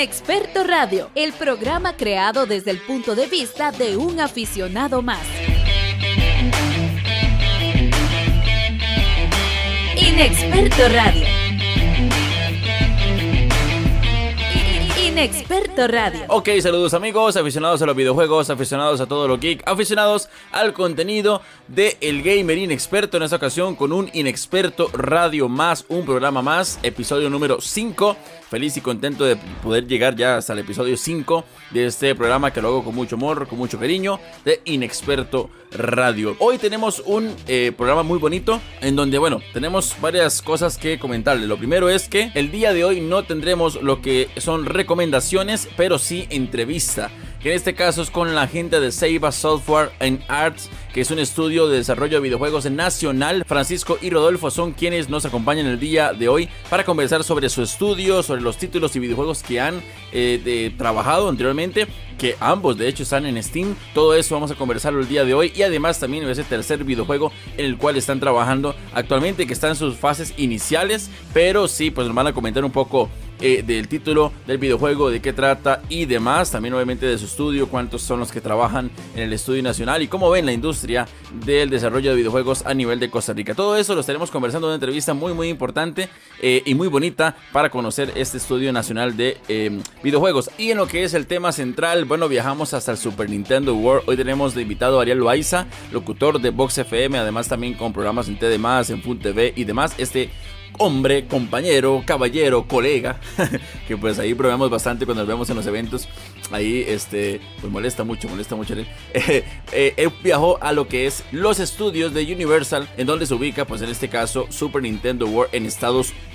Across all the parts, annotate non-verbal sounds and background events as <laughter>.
Inexperto Radio, el programa creado desde el punto de vista de un aficionado más. Inexperto Radio. Inexperto Radio. Ok, saludos amigos, aficionados a los videojuegos, aficionados a todo lo geek, aficionados al contenido de El Gamer Inexperto en esta ocasión con un Inexperto Radio más, un programa más, episodio número 5 feliz y contento de poder llegar ya hasta el episodio 5 de este programa que lo hago con mucho amor, con mucho cariño, de Inexperto Radio. Hoy tenemos un eh, programa muy bonito en donde, bueno, tenemos varias cosas que comentarle. Lo primero es que el día de hoy no tendremos lo que son recomendaciones, pero sí entrevista que en este caso es con la gente de Seiba Software and Arts, que es un estudio de desarrollo de videojuegos nacional. Francisco y Rodolfo son quienes nos acompañan el día de hoy para conversar sobre su estudio, sobre los títulos y videojuegos que han eh, trabajado anteriormente, que ambos de hecho están en Steam. Todo eso vamos a conversarlo el día de hoy y además también ese tercer videojuego en el cual están trabajando actualmente, que está en sus fases iniciales, pero sí, pues nos van a comentar un poco eh, del título del videojuego, de qué trata y demás. También obviamente de su estudio, cuántos son los que trabajan en el estudio nacional y cómo ven la industria del desarrollo de videojuegos a nivel de Costa Rica. Todo eso lo estaremos conversando en una entrevista muy muy importante eh, y muy bonita para conocer este estudio nacional de em, videojuegos. Y en lo que es el tema central, bueno, viajamos hasta el Super Nintendo World. Hoy tenemos de invitado a Ariel Loaiza, locutor de Vox FM, además también con programas en TD+, en Fun TV y demás. Este hombre, compañero, caballero, colega, <laughs> que pues ahí probamos bastante cuando nos vemos en los eventos. Ahí, este, pues molesta mucho, molesta mucho. <laughs> Eh, eh, él viajó a lo que es los estudios de Universal, en donde se ubica, pues en este caso, Super Nintendo World en Estados Unidos.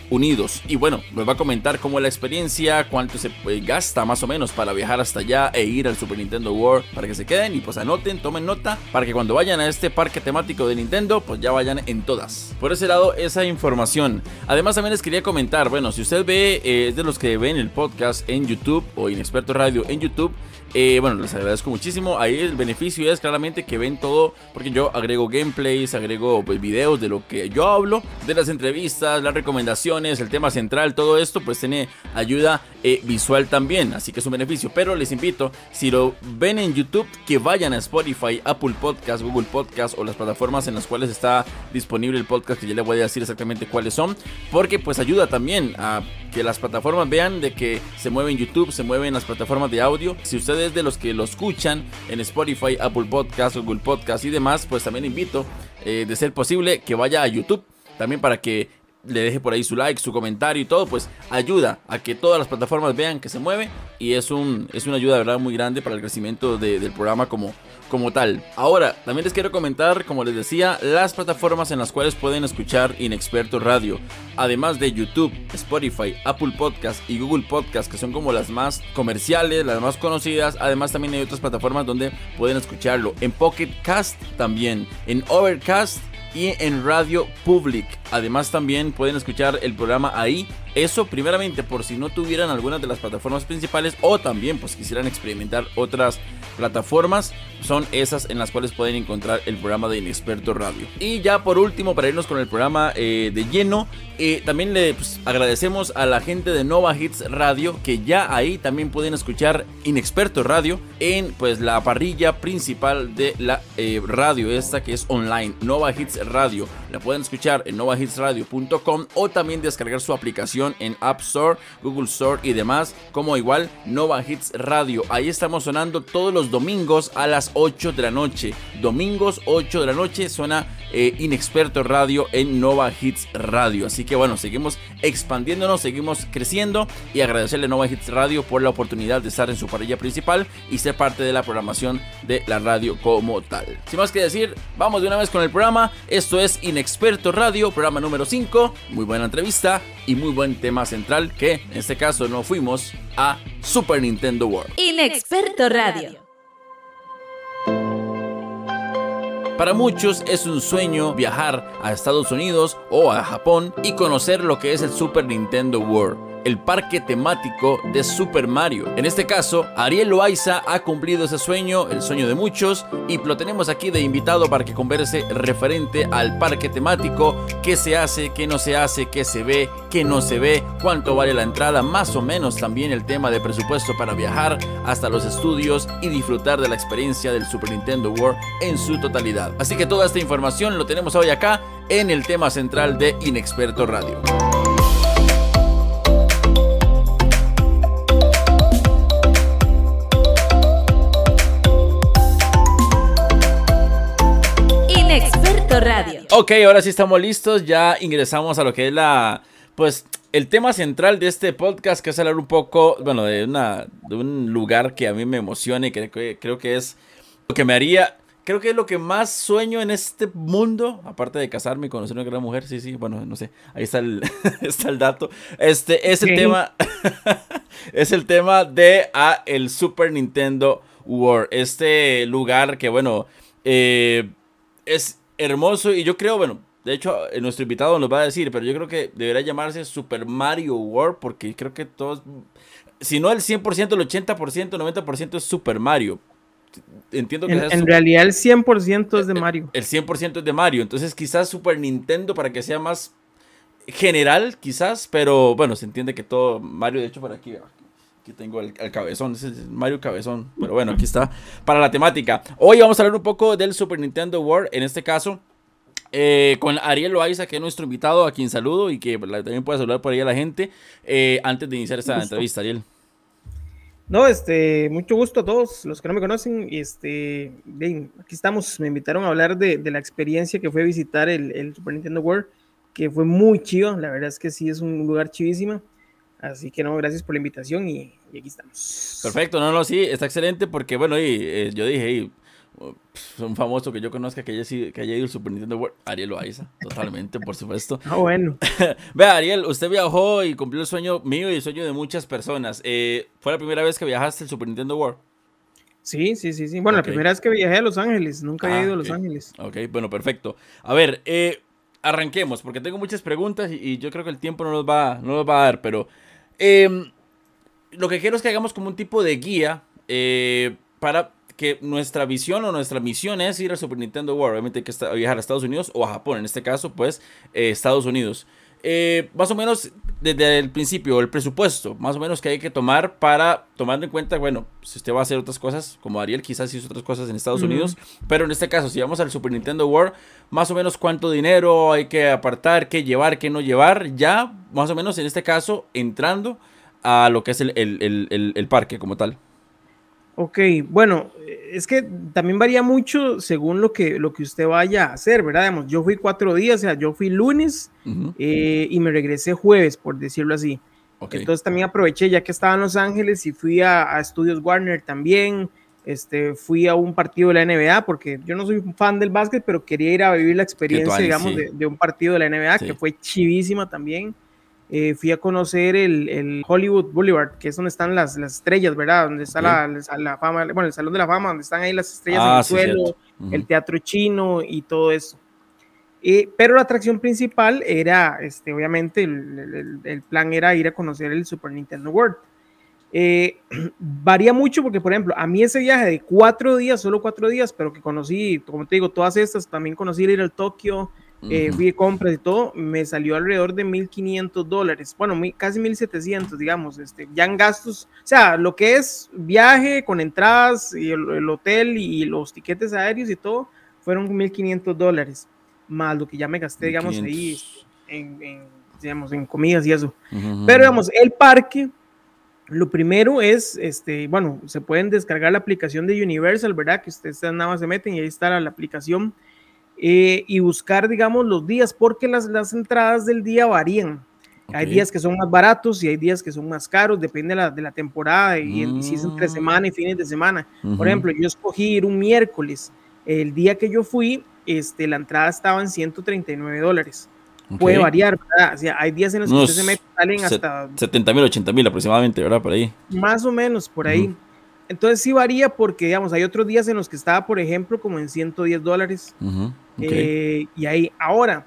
Y bueno, nos va a comentar cómo es la experiencia, cuánto se eh, gasta más o menos para viajar hasta allá e ir al Super Nintendo World para que se queden y pues anoten, tomen nota para que cuando vayan a este parque temático de Nintendo, pues ya vayan en todas. Por ese lado, esa información. Además, también les quería comentar, bueno, si usted ve, eh, es de los que ven el podcast en YouTube o Inexperto Radio en YouTube, eh, bueno, les agradezco muchísimo. Ahí el beneficio es claramente que ven todo, porque yo agrego gameplays, agrego pues, videos de lo que yo hablo, de las entrevistas, las recomendaciones, el tema central, todo esto, pues tiene ayuda eh, visual también, así que es un beneficio. Pero les invito, si lo ven en YouTube, que vayan a Spotify, Apple Podcast, Google Podcast o las plataformas en las cuales está disponible el podcast, que ya les voy a decir exactamente cuáles son, porque pues ayuda también a que las plataformas vean de que se mueve en YouTube, se mueven las plataformas de audio. Si ustedes de los que lo escuchan en Spotify, Apple Podcast, Google Podcast y demás, pues también invito, eh, de ser posible, que vaya a YouTube. También para que le deje por ahí su like, su comentario y todo, pues ayuda a que todas las plataformas vean que se mueve y es, un, es una ayuda, verdad, muy grande para el crecimiento del programa como, como tal. Ahora, también les quiero comentar, como les decía, las plataformas en las cuales pueden escuchar Inexperto Radio, además de YouTube, Spotify, Apple Podcast y Google Podcast, que son como las más comerciales, las más conocidas. Además, también hay otras plataformas donde pueden escucharlo. En Pocket Cast también, en Overcast y en Radio Public. Además también pueden escuchar el programa ahí. Eso primeramente por si no tuvieran algunas de las plataformas principales o también pues quisieran experimentar otras plataformas. Son esas en las cuales pueden encontrar el programa de Inexperto Radio. Y ya por último para irnos con el programa eh, de lleno. Eh, también le pues, agradecemos a la gente de Nova Hits Radio que ya ahí también pueden escuchar Inexperto Radio en pues la parrilla principal de la eh, radio esta que es online Nova Hits Radio la pueden escuchar en novahitsradio.com o también descargar su aplicación en App Store, Google Store y demás, como igual Nova Hits Radio. Ahí estamos sonando todos los domingos a las 8 de la noche. Domingos 8 de la noche suena eh, Inexperto Radio en Nova Hits Radio. Así que bueno, seguimos expandiéndonos, seguimos creciendo y agradecerle a Nova Hits Radio por la oportunidad de estar en su parrilla principal y ser parte de la programación de la radio como tal. Sin más que decir, vamos de una vez con el programa. Esto es Inexperto Radio, programa número 5. Muy buena entrevista y muy buen tema central que en este caso no fuimos a Super Nintendo World. Inexperto Radio. Para muchos es un sueño viajar a Estados Unidos o a Japón y conocer lo que es el Super Nintendo World el parque temático de Super Mario. En este caso, Ariel Loaiza ha cumplido ese sueño, el sueño de muchos, y lo tenemos aquí de invitado para que converse referente al parque temático, qué se hace, qué no se hace, qué se ve, qué no se ve, cuánto vale la entrada, más o menos también el tema de presupuesto para viajar hasta los estudios y disfrutar de la experiencia del Super Nintendo World en su totalidad. Así que toda esta información lo tenemos hoy acá en el tema central de Inexperto Radio. Radio. Ok, ahora sí estamos listos, ya ingresamos a lo que es la, pues, el tema central de este podcast, que es hablar un poco, bueno, de, una, de un lugar que a mí me emociona y que, que creo que es lo que me haría creo que es lo que más sueño en este mundo, aparte de casarme y conocer una gran mujer, sí, sí, bueno, no sé, ahí está el, <laughs> está el dato. Este es el tema, <laughs> es el tema de ah, el Super Nintendo World, este lugar que, bueno, eh, es hermoso y yo creo, bueno, de hecho, nuestro invitado nos va a decir, pero yo creo que debería llamarse Super Mario World porque creo que todos, si no el 100%, el 80%, 90% es Super Mario entiendo que en, realidad el 100% es de Mario. El, 100% es de Mario, entonces quizás Super Nintendo para que sea más general, quizás, pero bueno, se entiende que todo Mario, de hecho, por aquí, aquí tengo el, cabezón, ese es Mario Cabezón, pero bueno, aquí está para la temática. Hoy vamos a hablar un poco del Super Nintendo World, en este caso. Eh, con Ariel Loaiza, que es nuestro invitado, a quien saludo y que también puede saludar por ahí a la gente eh, antes de iniciar esta entrevista, Ariel. No, este, mucho gusto a todos los que no me conocen. Este, bien, aquí estamos. Me invitaron a hablar de, la experiencia que fue visitar el, Super Nintendo World, que fue muy chido. La verdad es que sí es un lugar chivísimo. Así que no, gracias por la invitación y, aquí estamos. Perfecto, no, no, sí, está excelente porque, bueno, y, eh, yo dije, un famoso que yo conozca que haya, que haya ido al Super Nintendo World, Ariel Loaiza, <laughs> totalmente, por supuesto. Ah, bueno. <laughs> Vea, Ariel, usted viajó y cumplió el sueño mío y el sueño de muchas personas. Eh, ¿Fue la primera vez que viajaste al Super Nintendo World? Sí, sí, sí, sí. Bueno, la primera vez que viajé a Los Ángeles, nunca había ah, ido a Los Ángeles. Ok, bueno, perfecto. A ver, eh, arranquemos, porque tengo muchas preguntas y, yo creo que el tiempo no nos va, no nos va a dar, pero em, lo que quiero es que hagamos como un tipo de guía eh, para que nuestra visión o nuestra misión es ir al Super Nintendo World. Obviamente hay que viajar a Estados Unidos o a Japón, en este caso, pues eh, Estados Unidos. Eh, más o menos desde el principio, el presupuesto, más o menos que hay que tomar para, tomando en cuenta, bueno, si usted va a hacer otras cosas, como Ariel quizás hizo otras cosas en Estados Unidos, pero en este caso, si vamos al Super Nintendo World, más o menos cuánto dinero hay que apartar, qué llevar, qué no llevar, ya, más o menos en este caso, entrando a lo que es el parque como tal. Ok, bueno, es que también varía mucho según lo que, lo que usted vaya a hacer, ¿verdad? yo fui cuatro días, o sea, yo fui lunes eh, y me regresé jueves, por decirlo así. Entonces también aproveché ya que estaba en Los Ángeles y fui a, Estudios Warner también. Este, fui a un partido de la NBA porque yo no soy fan del básquet, pero quería ir a vivir la experiencia, digamos, de, un partido de la NBA que fue chivísima también. Eh, fui a conocer el, Hollywood Boulevard, que es donde están las, las estrellas, ¿verdad? Donde está la, la, fama, bueno, el Salón de la Fama, donde están ahí las estrellas en ah, el suelo, el teatro chino y todo eso. Eh, pero la atracción principal era, este, obviamente, el, el, plan era ir a conocer el Super Nintendo World. Eh, <clears throat> varía mucho porque, por ejemplo, a mí ese viaje de cuatro días, solo cuatro días, pero que conocí, como te digo, todas estas, también conocí ir al Tokio, eh, fui de compras y todo, me salió alrededor de 1.500 dólares, bueno, casi 1.700, digamos, este, ya en gastos, o sea, lo que es viaje con entradas y el, hotel y los tiquetes aéreos y todo, fueron 1.500 dólares, más lo que ya me gasté, digamos, ahí en, digamos, en comidas y eso. Pero, digamos, el parque, lo primero es, este, bueno, se pueden descargar la aplicación de Universal, ¿verdad? Que ustedes nada más se meten y ahí está la aplicación eh, y buscar, digamos, los días, porque las, las entradas del día varían. Hay días que son más baratos y hay días que son más caros, depende de la, de la temporada y, si es entre mm. semana y fines de semana. Por ejemplo, yo escogí ir un miércoles. El día que yo fui, este, la entrada estaba en 139 dólares. Puede variar, ¿verdad? O sea, hay días en los que se meten, salen hasta 70 mil, 80 mil aproximadamente, ¿verdad? Por ahí. Más o menos, por ahí. Entonces sí varía porque, digamos, hay otros días en los que estaba, por ejemplo, como en 110 dólares. Eh, y ahí, ahora,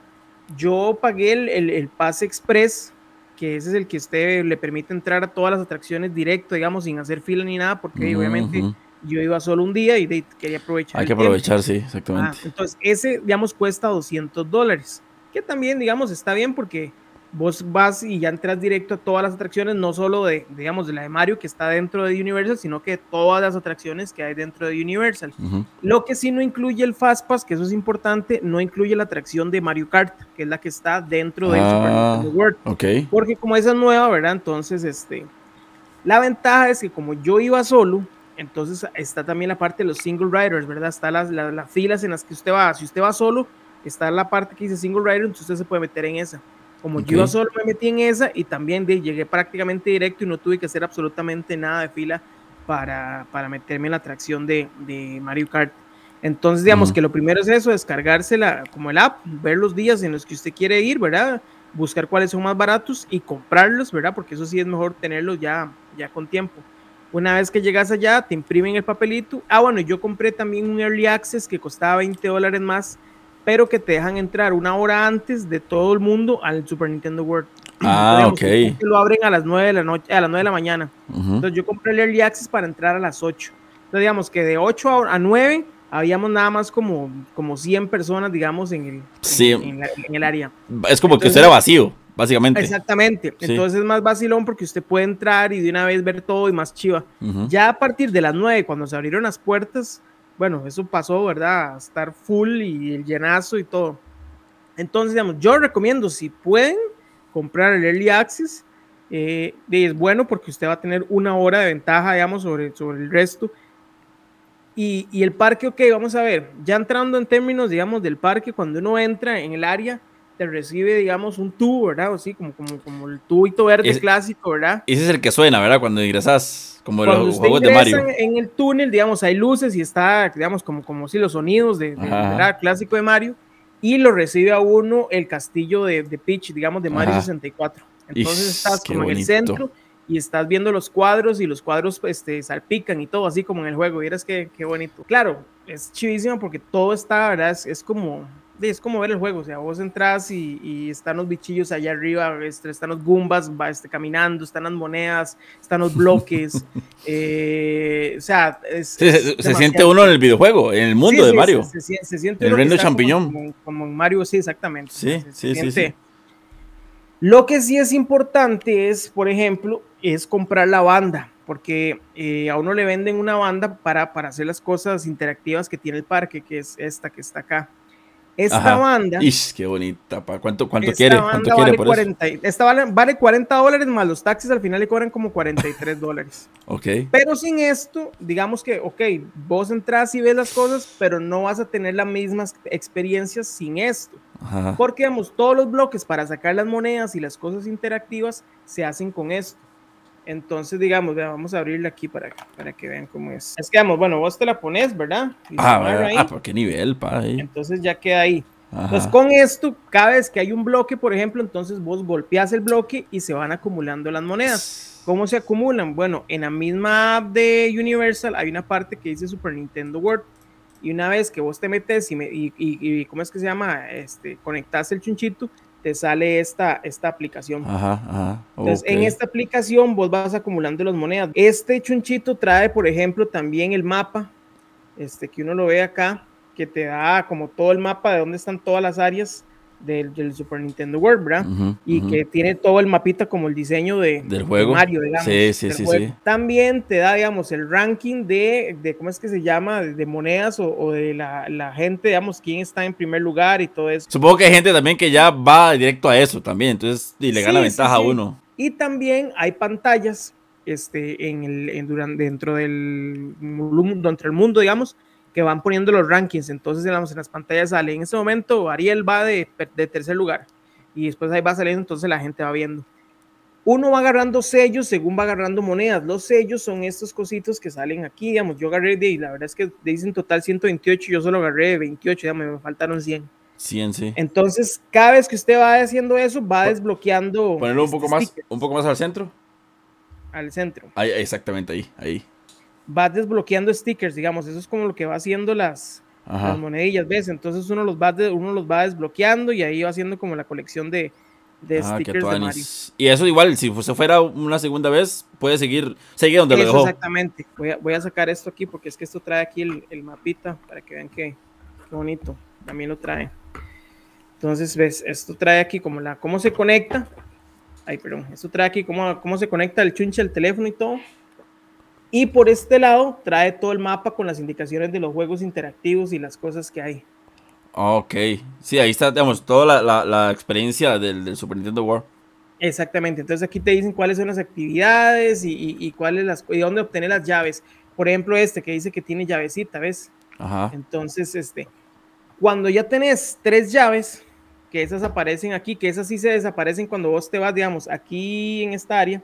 yo pagué el, el, pase express que ese es el que usted le permite entrar a todas las atracciones directo, digamos, sin hacer fila ni nada, porque obviamente yo iba solo un día y quería aprovechar. Hay que aprovechar, sí, exactamente. Ah, entonces, ese, digamos, cuesta 200 dólares, que también, digamos, está bien porque vos vas y ya entras directo a todas las atracciones, no solo de, digamos, de la de Mario que está dentro de Universal, sino que todas las atracciones que hay dentro de Universal. Lo que sí no incluye el Fastpass, que eso es importante, no incluye la atracción de Mario Kart, que es la que está dentro del Super ah, Nintendo World. Okay. Porque como esa es nueva, ¿verdad? Entonces, este, la ventaja es que como yo iba solo, entonces está también la parte de los single riders, ¿verdad? Está las, las filas en las que usted va. Si usted va solo, está la parte que dice single rider, entonces usted se puede meter en esa. Como yo solo me metí en esa y también llegué prácticamente directo y no tuve que hacer absolutamente nada de fila para, para meterme en la atracción de, de Mario Kart. Entonces, digamos que lo primero es eso, descargársela como el app, ver los días en los que usted quiere ir, ¿verdad? Buscar cuáles son más baratos y comprarlos, ¿verdad? Porque eso sí es mejor tenerlos ya, ya con tiempo. Una vez que llegas allá, te imprimen el papelito. Ah, bueno, yo compré también un Early Access que costaba 20 dólares más pero que te dejan entrar una hora antes de todo el mundo al Super Nintendo World. Ah, ok. Lo abren a las 9 de la noche, a las 9 de la mañana. Entonces yo compré el Early Access para entrar a las 8. Entonces digamos que de 8 a 9 habíamos nada más como, como 100 personas, digamos, en el, en, el área. Es como que usted era vacío, básicamente. Exactamente. Entonces es más vacilón porque usted puede entrar y de una vez ver todo y más chiva. Ya a partir de las 9, cuando se abrieron las puertas, bueno, eso pasó, ¿verdad? Estar full y el llenazo y todo. Entonces, digamos, yo recomiendo, si pueden, comprar el Early Access. Eh, es bueno porque usted va a tener una hora de ventaja, digamos, sobre, sobre el resto. Y, y, el parque, ok, vamos a ver, ya entrando en términos, digamos, del parque, cuando uno entra en el área, te recibe, digamos, un tubo, ¿verdad? O así, como, como, como el tubito verde clásico, ¿verdad? Ese es el que suena, ¿verdad? Cuando ingresas, como los juegos de Mario. En el túnel, digamos, hay luces y está, digamos, como, como si los sonidos de, ¿verdad? clásico de Mario. Y lo recibe a uno el castillo de, de Peach, digamos, de Mario 64. Entonces estás como en el centro y estás viendo los cuadros y los cuadros pues, este, salpican y todo, así como en el juego. Vieras qué, qué bonito. Claro, es chivísimo porque todo está, ¿verdad? es como es como ver el juego, o sea, vos entras y, están los bichillos allá arriba, este, están los Goombas va, este, caminando, están las monedas, están los bloques, <laughs> eh, o sea, se, siente uno en el videojuego, en el mundo de Mario. Se, siente el reino champiñón. Como, en Mario, sí, exactamente. Sí, sí, sí, Lo que sí es importante es, por ejemplo, es comprar la banda, porque eh, a uno le venden una banda para, para hacer las cosas interactivas que tiene el parque, que es esta que está acá. Esta banda. Ish, qué bonita. ¿Cuánto, cuánto quiere? ¿Cuánto quiere por 40, Esta vale, vale 40 dólares más los taxis al final le cobran como 43 dólares. ok. Pero sin esto, digamos que, ok, vos entras y ves las cosas, pero no vas a tener las mismas experiencias sin esto. Ajá. Porque, digamos, todos los bloques para sacar las monedas y las cosas interactivas se hacen con esto. Entonces, digamos, vamos a abrirla aquí para, para que vean cómo es. Es que, vamos, bueno, vos te la pones, ¿verdad? ah, ah, ¿por qué nivel, pa? Entonces ya queda ahí. Entonces, con esto, cada vez que hay un bloque, por ejemplo, entonces vos golpeas el bloque y se van acumulando las monedas. ¿Cómo se acumulan? Bueno, en la misma app de Universal hay una parte que dice Super Nintendo World. Y una vez que vos te metes y, y, y, ¿cómo es que se llama? Este, conectas el chunchito, te sale esta, esta aplicación. Ajá, Entonces, en esta aplicación vos vas acumulando las monedas. Este chunchito trae, por ejemplo, también el mapa, este que uno lo ve acá, que te da como todo el mapa de dónde están todas las áreas del, Super Nintendo World, ¿verdad? y que tiene todo el mapita como el diseño de, del juego. Mario, digamos. Sí, sí, sí, sí, También te da, digamos, el ranking de, de ¿cómo es que se llama? De, monedas o, de la, la, gente, digamos, quién está en primer lugar y todo eso. Supongo que hay gente también que ya va directo a eso también, entonces y le gana ventaja a uno. Y también hay pantallas este, en el, en, durante, dentro del mundo, dentro del mundo, digamos, que van poniendo los rankings. Entonces, en las pantallas sale, en ese momento Ariel va de, de tercer lugar y después ahí va saliendo, entonces la gente va viendo. Uno va agarrando sellos según va agarrando monedas. Los sellos son estos cositos que salen aquí, digamos, yo agarré de, la verdad es que dicen total 128, yo solo agarré 28, ya me faltaron 100. 100, sí. Entonces, cada vez que usted va haciendo eso, va desbloqueando. Ponerlo un poco más, un poco más al centro. Al centro. Ahí, exactamente ahí, ahí vas desbloqueando stickers, digamos, eso es como lo que va haciendo las, monedillas, ¿ves? Entonces uno los, va uno los va desbloqueando y ahí va haciendo como la colección de, de ah, stickers de Mario. Y eso igual, si se fuera una segunda vez, puede seguir, seguir donde lo dejó. Exactamente. Voy a, voy a, sacar esto aquí porque es que esto trae aquí el, el mapita para que vean qué, bonito. También lo trae. Entonces, ves, esto trae aquí como la, cómo se conecta. Ay, perdón. Esto trae aquí cómo, cómo se conecta el chunche al teléfono y todo. Y por este lado trae todo el mapa con las indicaciones de los juegos interactivos y las cosas que hay. Ok, sí, ahí está, digamos, toda la, experiencia del, Super Nintendo World. Exactamente, entonces aquí te dicen cuáles son las actividades y, y, cuáles las, y dónde obtener las llaves. Por ejemplo, este que dice que tiene llavecita, ¿ves? Ajá. Entonces, este, cuando ya tenés tres llaves, que esas aparecen aquí, que esas sí se desaparecen cuando vos te vas, digamos, aquí en esta área,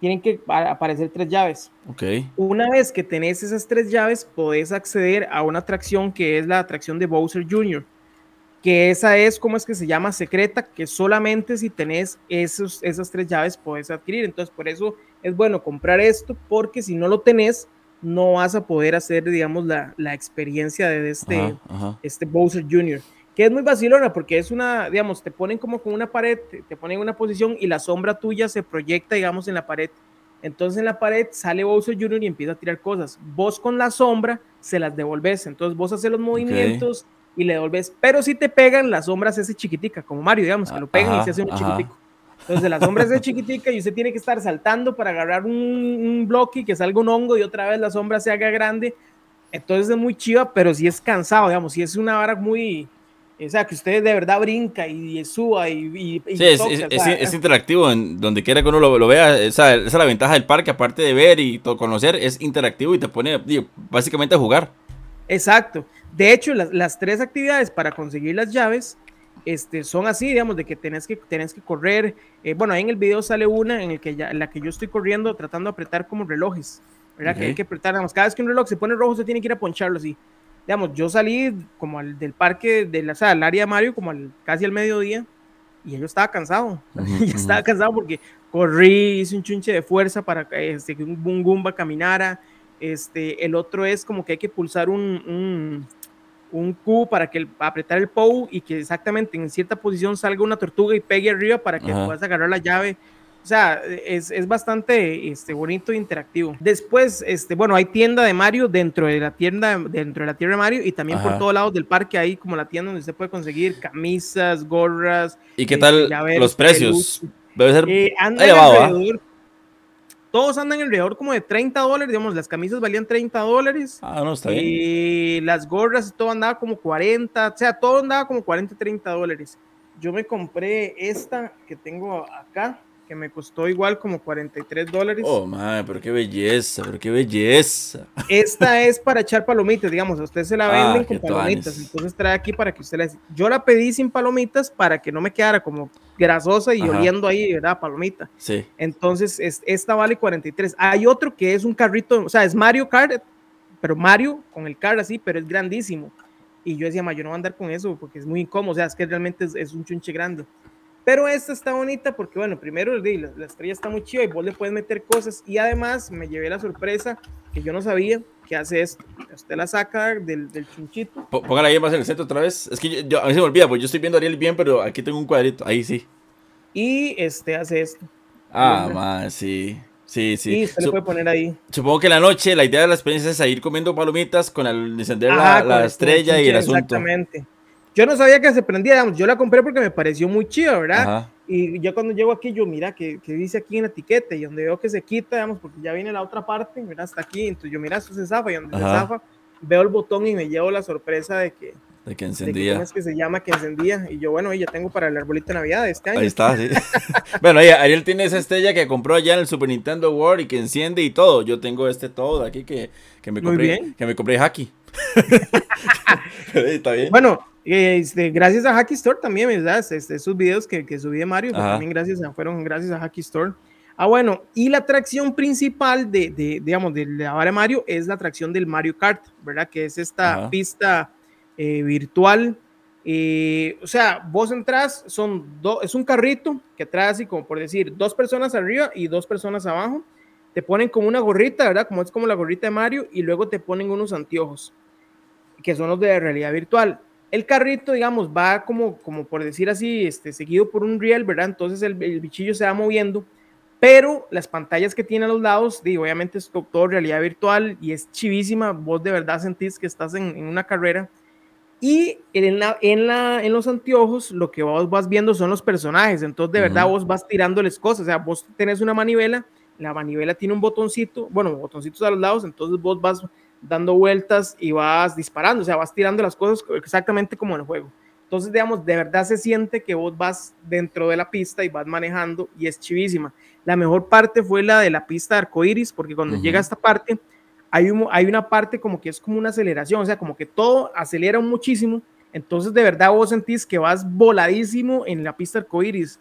tienen que aparecer tres llaves. Ok. Una vez que tenés esas tres llaves, podés acceder a una atracción que es la atracción de Bowser Jr., que esa es, ¿cómo es que se llama? Secreta, que solamente si tenés esos, esas tres llaves podés adquirir. Entonces, por eso es bueno comprar esto, porque si no lo tenés, no vas a poder hacer, digamos, la, la experiencia de este, este Bowser Jr., que es muy vacilona, porque es una, digamos, te ponen como con una pared, te, ponen en una posición y la sombra tuya se proyecta, digamos, en la pared. Entonces en la pared sale Bowser Jr. y empieza a tirar cosas. Vos con la sombra se las devolves. Entonces vos haces los movimientos y le devolves. Pero si te pegan, la sombra se hace chiquitica, como Mario, digamos, que lo pegan y se hace un chiquitico. Entonces la sombra se hace chiquitica y usted tiene que estar saltando para agarrar un, un bloque y que salga un hongo y otra vez la sombra se haga grande. Entonces es muy chiva, pero si es cansado, digamos, si es una vara muy, o sea, que usted de verdad brinca y, suba y, sí, es, interactivo en donde quiera que uno lo, vea. Esa, esa, es la ventaja del parque, aparte de ver y conocer, es interactivo y te pone básicamente a jugar. Exacto. De hecho, las, tres actividades para conseguir las llaves este, son así, digamos, de que tenés que, tenés que correr. Eh, bueno, ahí en el video sale una en, el que ya, la que yo estoy corriendo tratando de apretar como relojes. ¿Verdad? Que hay que apretar, digamos, cada vez que un reloj se pone rojo, se tiene que ir a poncharlo así digamos, yo salí como al, del parque, de la, o sea, al área de Mario, como al, casi al mediodía, y yo estaba cansado. <laughs> yo estaba cansado porque corrí, hice un chunche de fuerza para este, que un Goomba caminara. Este, el otro es como que hay que pulsar un, un, un Q para que apretar el POW y que exactamente en cierta posición salga una tortuga y pegue arriba para que puedas agarrar la llave o sea, es, es, bastante este, bonito e interactivo. Después, este, bueno, hay tienda de Mario dentro de la tienda, dentro de la tierra de Mario y también por todos lados del parque hay como la tienda donde se puede conseguir camisas, gorras. ¿Y qué tal este, los precios? Debe ser eh, elevado, ¿ah? Todos andan alrededor como de 30 dólares, digamos, las camisas valían 30 dólares. Ah, no, está bien. Y las gorras y todo andaba como 40, o sea, todo andaba como 40, 30 dólares. Yo me compré esta que tengo acá, que me costó igual como 43 dólares. Oh, madre, pero qué belleza, pero qué belleza. Esta <laughs> es para echar palomitas, digamos, a usted se la ah, venden con palomitas, entonces trae aquí para que usted la... Yo la pedí sin palomitas para que no me quedara como grasosa y oliendo ahí, ¿verdad? Palomita. Sí. Entonces, es, esta vale 43. Hay otro que es un carrito, o sea, es Mario Kart, pero Mario con el car así, pero es grandísimo. Y yo decía, ma, yo no voy a andar con eso porque es muy incómodo, o sea, es que realmente es, es un chunche grande. Pero esta está bonita porque, bueno, primero la, la estrella está muy chiva y vos le puedes meter cosas. Y además me llevé la sorpresa que yo no sabía que hace esto. Usted la saca del, del chunchito. Póngala ahí más en el centro otra vez. Es que yo, a mí se me olvida, pues yo estoy viendo a Ariel bien, pero aquí tengo un cuadrito. Ahí sí. Y este hace esto. Ah, más, sí. Sí, sí. Y se le puede poner ahí. Supongo que en la noche la idea de la experiencia es ir comiendo palomitas con el encender la, la estrella y el asunto. Exactamente. Yo no sabía que se prendía, digamos, yo la compré porque me pareció muy chida, ¿verdad? Y yo cuando llego aquí, yo mira que, que, dice aquí en la etiqueta y donde veo que se quita, digamos, porque ya viene la otra parte, mira, hasta aquí, entonces yo mira, eso se zafa y donde se zafa, veo el botón y me llevo la sorpresa de que... De que encendía. De que, es que se llama que encendía. Y yo, bueno, ya tengo para el arbolito de Navidad de este año. Ahí está, sí. <laughs> bueno, Ariel tiene esa estrella que compró allá en el Super Nintendo World y que enciende y todo. Yo tengo este todo de aquí que, que me compré. Que me compré Haki. <laughs> <laughs> está bien. Bueno, este, gracias a Hacky Store también, ¿verdad? Este, esos videos que, que subí de Mario, pues, también gracias fueron gracias a Hacky Store. Ah, bueno, y la atracción principal de, de digamos, de la de Mario es la atracción del Mario Kart, ¿verdad? Que es esta pista eh, virtual. Eh, o sea, vos entras, son dos, es un carrito que trae así como por decir, dos personas arriba y dos personas abajo. Te ponen como una gorrita, ¿verdad? Como es como la gorrita de Mario y luego te ponen unos anteojos, que son los de realidad virtual El carrito, digamos, va como, como por decir así, este, seguido por un riel, ¿verdad? Entonces el, el bichillo se va moviendo, pero las pantallas que tiene a los lados, digo, obviamente es todo realidad virtual y es chivísima, vos de verdad sentís que estás en, en una carrera. Y en, la, en, la, en los anteojos lo que vos vas viendo son los personajes, entonces de verdad vos vas tirándoles cosas, o sea, vos tenés una manivela, la manivela tiene un botoncito, bueno, botoncitos a los lados, entonces vos vas dando vueltas y vas disparando, o sea, vas tirando las cosas exactamente como en el juego. Entonces, digamos, de verdad se siente que vos vas dentro de la pista y vas manejando y es chivísima. La mejor parte fue la de la pista de arcoiris, porque cuando llega a esta parte, hay, un, hay una parte como que es como una aceleración, o sea, como que todo acelera muchísimo. Entonces, de verdad, vos sentís que vas voladísimo en la pista arcoiris.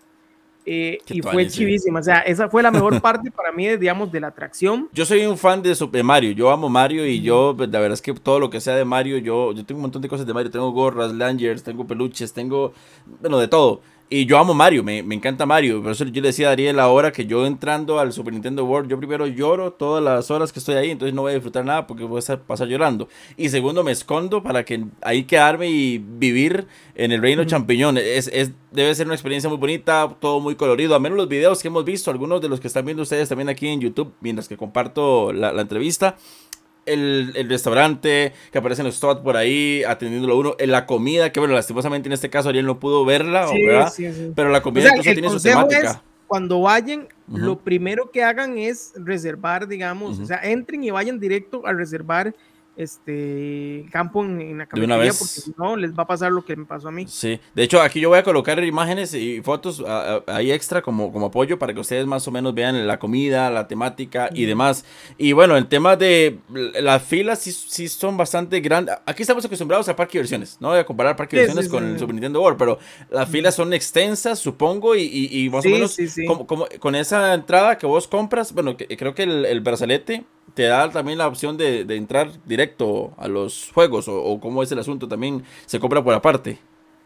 Eh, y fue chivísima. O sea, esa fue la mejor <laughs> parte para mí, digamos, de la atracción. Yo soy un fan de Super Mario. Yo amo Mario y yo, pues, la verdad es que todo lo que sea de Mario, yo, yo tengo un montón de cosas de Mario. Tengo gorras, lanyards, tengo peluches, tengo, bueno, de todo. Y yo amo Mario, me, me, encanta Mario. Por eso yo le decía a Ariel ahora que yo entrando al Super Nintendo World, yo primero lloro todas las horas que estoy ahí, entonces no voy a disfrutar nada porque voy a pasar llorando. Y segundo, me escondo para que ahí quedarme y vivir en el reino champiñón. Es, es, debe ser una experiencia muy bonita, todo muy colorido. A menos los videos que hemos visto, algunos de los que están viendo ustedes también aquí en YouTube, mientras que comparto la, la entrevista el, el, restaurante, que aparece en los Stott por ahí, atendiéndolo uno, en la comida, que bueno, lastimosamente en este caso Ariel no pudo verla, sí, ¿verdad? Sí, sí. Pero la comida o sea, tiene su temática. Es, cuando vayan, uh -huh. lo primero que hagan es reservar, digamos, uh -huh. o sea, entren y vayan directo a reservar este campo en, en la cafetería porque si no les va a pasar lo que me pasó a mí. Sí, de hecho aquí yo voy a colocar imágenes y fotos ahí extra como, como apoyo para que ustedes más o menos vean la comida, la temática y demás. Y bueno, el tema de las filas sí, sí son bastante grandes. Aquí estamos acostumbrados a parque de versiones, no voy a comparar parque de versiones sí, sí, con el Super Nintendo World, pero las filas son extensas, supongo, y, y, y más o menos como, como, con esa entrada que vos compras, bueno, que, creo que el, el brazalete te da también la opción de, de entrar directo a los juegos o, o, cómo es el asunto también se compra por aparte.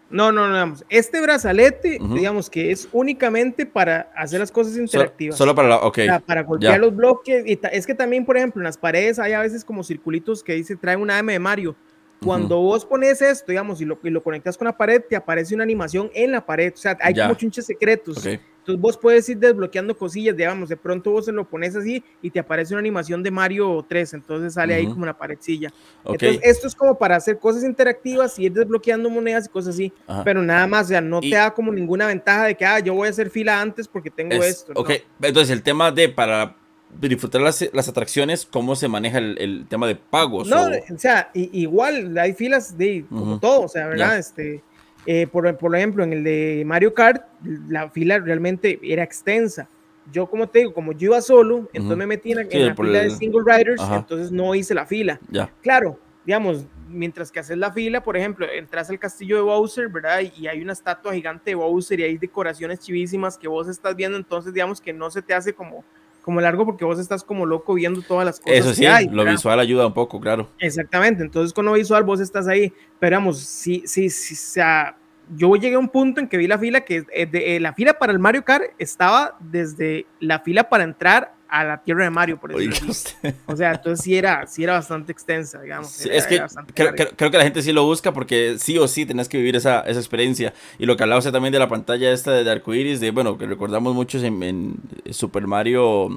No, no, no, digamos, este brazalete, uh -huh. digamos que es únicamente para hacer las cosas interactivas. Solo, solo para la, ok. Para, para golpear ya. los bloques. Y es que también, por ejemplo, en las paredes hay a veces como circulitos que dice trae una M de Mario. Cuando uh -huh. vos pones esto, digamos, y lo, y lo conectas con la pared, te aparece una animación en la pared. O sea, hay ya. como chunches secretos. Okay. Entonces vos puedes ir desbloqueando cosillas, digamos, de pronto vos se lo pones así y te aparece una animación de Mario 3, entonces sale uh -huh. ahí como una paredcilla. Okay. Entonces esto es como para hacer cosas interactivas y ir desbloqueando monedas y cosas así, Ajá. pero nada más, o sea, no y... te da como ninguna ventaja de que, ah, yo voy a hacer fila antes porque tengo es, esto. Ok, ¿no? entonces el tema de para disfrutar las, las atracciones, cómo se maneja el, el tema de pagos. No, o, o sea, igual hay filas de como uh -huh. todo, o sea, ¿verdad? Yeah. Este eh, por, por, ejemplo, en el de Mario Kart, la fila realmente era extensa. Yo, como te digo, como yo iba solo, uh -huh. entonces me metí en, sí, en la fila el... de single riders, Ajá. entonces no hice la fila. Ya. Claro, digamos, mientras que haces la fila, por ejemplo, entras al castillo de Bowser, ¿verdad? Y hay una estatua gigante de Bowser y hay decoraciones chivísimas que vos estás viendo, entonces digamos que no se te hace como, como largo porque vos estás como loco viendo todas las cosas. Eso sí, que hay, lo visual ayuda un poco, claro. Exactamente, entonces con lo visual vos estás ahí, pero vamos, sí, sí, sí, o sea, yo llegué a un punto en que vi la fila que eh, de, eh, la fila para el Mario Kart estaba desde la fila para entrar a la tierra de Mario, por decirlo <laughs> O sea, entonces sí era, sí era bastante extensa, digamos. Sí, era, es que creo, creo, creo, que la gente sí lo busca porque sí o sí tenés que vivir esa, esa experiencia. Y lo que hablaba usted también de la pantalla esta de arcoiris, de bueno, que recordamos muchos en, en Super Mario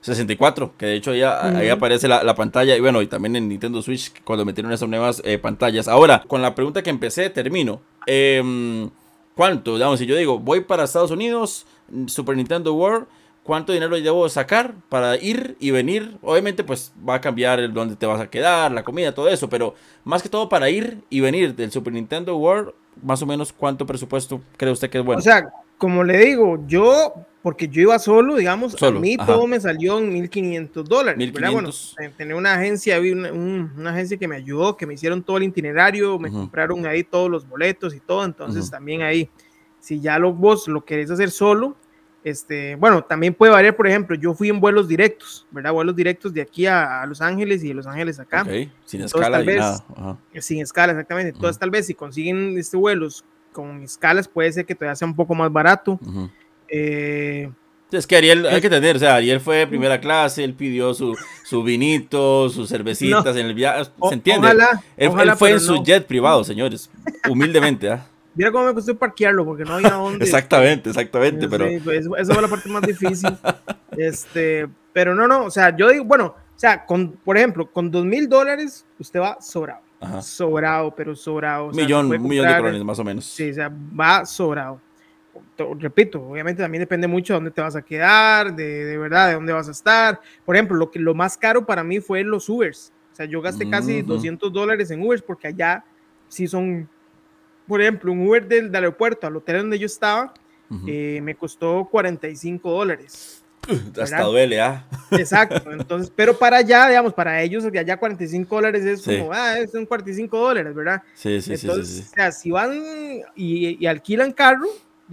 64, que de hecho ya, uh -huh. ahí aparece la, la, pantalla y bueno, y también en Nintendo Switch cuando metieron esas nuevas eh, pantallas. Ahora, con la pregunta que empecé, termino. Eh, ¿Cuánto? Digamos, si yo digo, voy para Estados Unidos, Super Nintendo World, ¿cuánto dinero debo sacar para ir y venir? Obviamente, pues va a cambiar el dónde te vas a quedar, la comida, todo eso, pero más que todo para ir y venir del Super Nintendo World, más o menos, ¿cuánto presupuesto cree usted que es bueno? O sea, como le digo, yo porque yo iba solo, digamos, solo, a mí ajá. todo me salió en 1500 dólares. 1500. Bueno, tenía una agencia, una, una, agencia que me ayudó, que me hicieron todo el itinerario, me uh -huh. compraron ahí todos los boletos y todo, entonces uh -huh. también ahí, si ya lo, vos lo querés hacer solo, este, bueno, también puede variar, por ejemplo, yo fui en vuelos directos, ¿verdad? Vuelos directos de aquí a, a Los Ángeles y de Los Ángeles acá. Okay. Sin entonces, escala tal vez, nada. Sin escala, exactamente. Uh -huh. Entonces, tal vez si consiguen este vuelos con escalas, puede ser que todavía sea un poco más barato. Uh -huh. Eh, Es que Ariel, hay que tener, o sea, Ariel fue de primera clase, él pidió su, su vinito, sus cervecitas en el viaje, ¿se entiende? Ojalá, él, ojalá, él fue en su no. jet privado, señores, humildemente, ¿ah? Mira cómo me costó parquearlo porque no había <laughs> dónde. Exactamente, exactamente, Sí, pero... pues, eso, eso fue la parte más difícil. <laughs> Este, pero no, no, o sea, yo digo, bueno, o sea, con, por ejemplo, con dos mil dólares, usted va sobrado. Ajá. Sobrado, pero sobrado. o sea, millón, un millón de colones más o menos. Sí, o sea, va sobrado. To- Repito, obviamente también depende mucho de dónde te vas a quedar, de, de verdad, de dónde vas a estar. Por ejemplo, lo, que, lo más caro para mí fue los Ubers. O sea, yo gasté casi Ujú. 200 dólares en Ubers porque allá sí son, por ejemplo, un Uber del, del aeropuerto al hotel donde yo estaba, Ujú. eh, me costó 45 dólares. <clears throat> Hasta ¿verdad? duele, ¿ah? <laughs> Exacto, entonces, pero para allá, digamos, para ellos, de allá 45 dólares es Sí. como, ah, es un 45 dólares, ¿verdad? Sí, sí, sí, sí, Entonces, sí. o sea, si van y, y alquilan carro,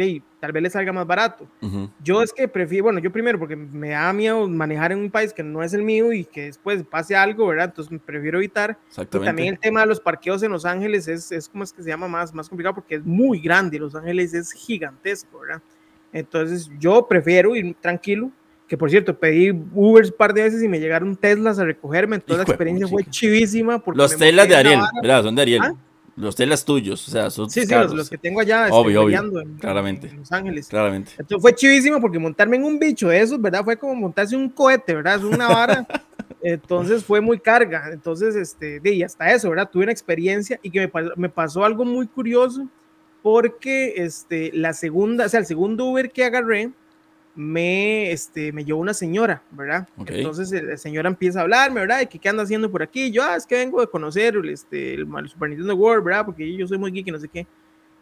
ahí, tal vez les salga más barato. Ujú. Yo es que prefiero, bueno, yo primero porque me da miedo manejar en un país que no es el mío y que después pase algo, ¿verdad? Entonces prefiero evitar. Y también el tema de los parqueos en Los Ángeles es, es como es que se llama más, más complicado porque es muy grande. Los Ángeles es gigantesco, ¿verdad? Entonces yo prefiero ir tranquilo. Que por cierto, pedí Ubers un par de veces y me llegaron Teslas a recogerme. Entonces Hijo la experiencia fue chivísima. Porque Los me monté de Ariel. ¿verdad? Son de Ariel. ¿Ah? Los telas tuyos, o sea, son Sí, sí, los, los que tengo allá este, Obvio, obvio. en- Claramente. en Los Ángeles. Claramente. Entonces fue chivísimo porque montarme en un bicho de esos, ¿verdad? Fue como montarse un cohete, ¿verdad? Es una vara. <laughs> Entonces fue muy carga. Entonces, este, y hasta eso, ¿verdad? Tuve una experiencia y que me, me pasó algo muy curioso porque este, la segunda, o sea, el segundo Uber que agarré me, este, me llevó una señora, ¿verdad? Ok. Entonces la señora empieza a hablarme, ¿verdad? ¿Y qué, qué anda haciendo por aquí? Yo, ah, es que vengo de conocer este, el, el Super Nintendo World, ¿verdad? Porque yo soy muy geek y no sé qué.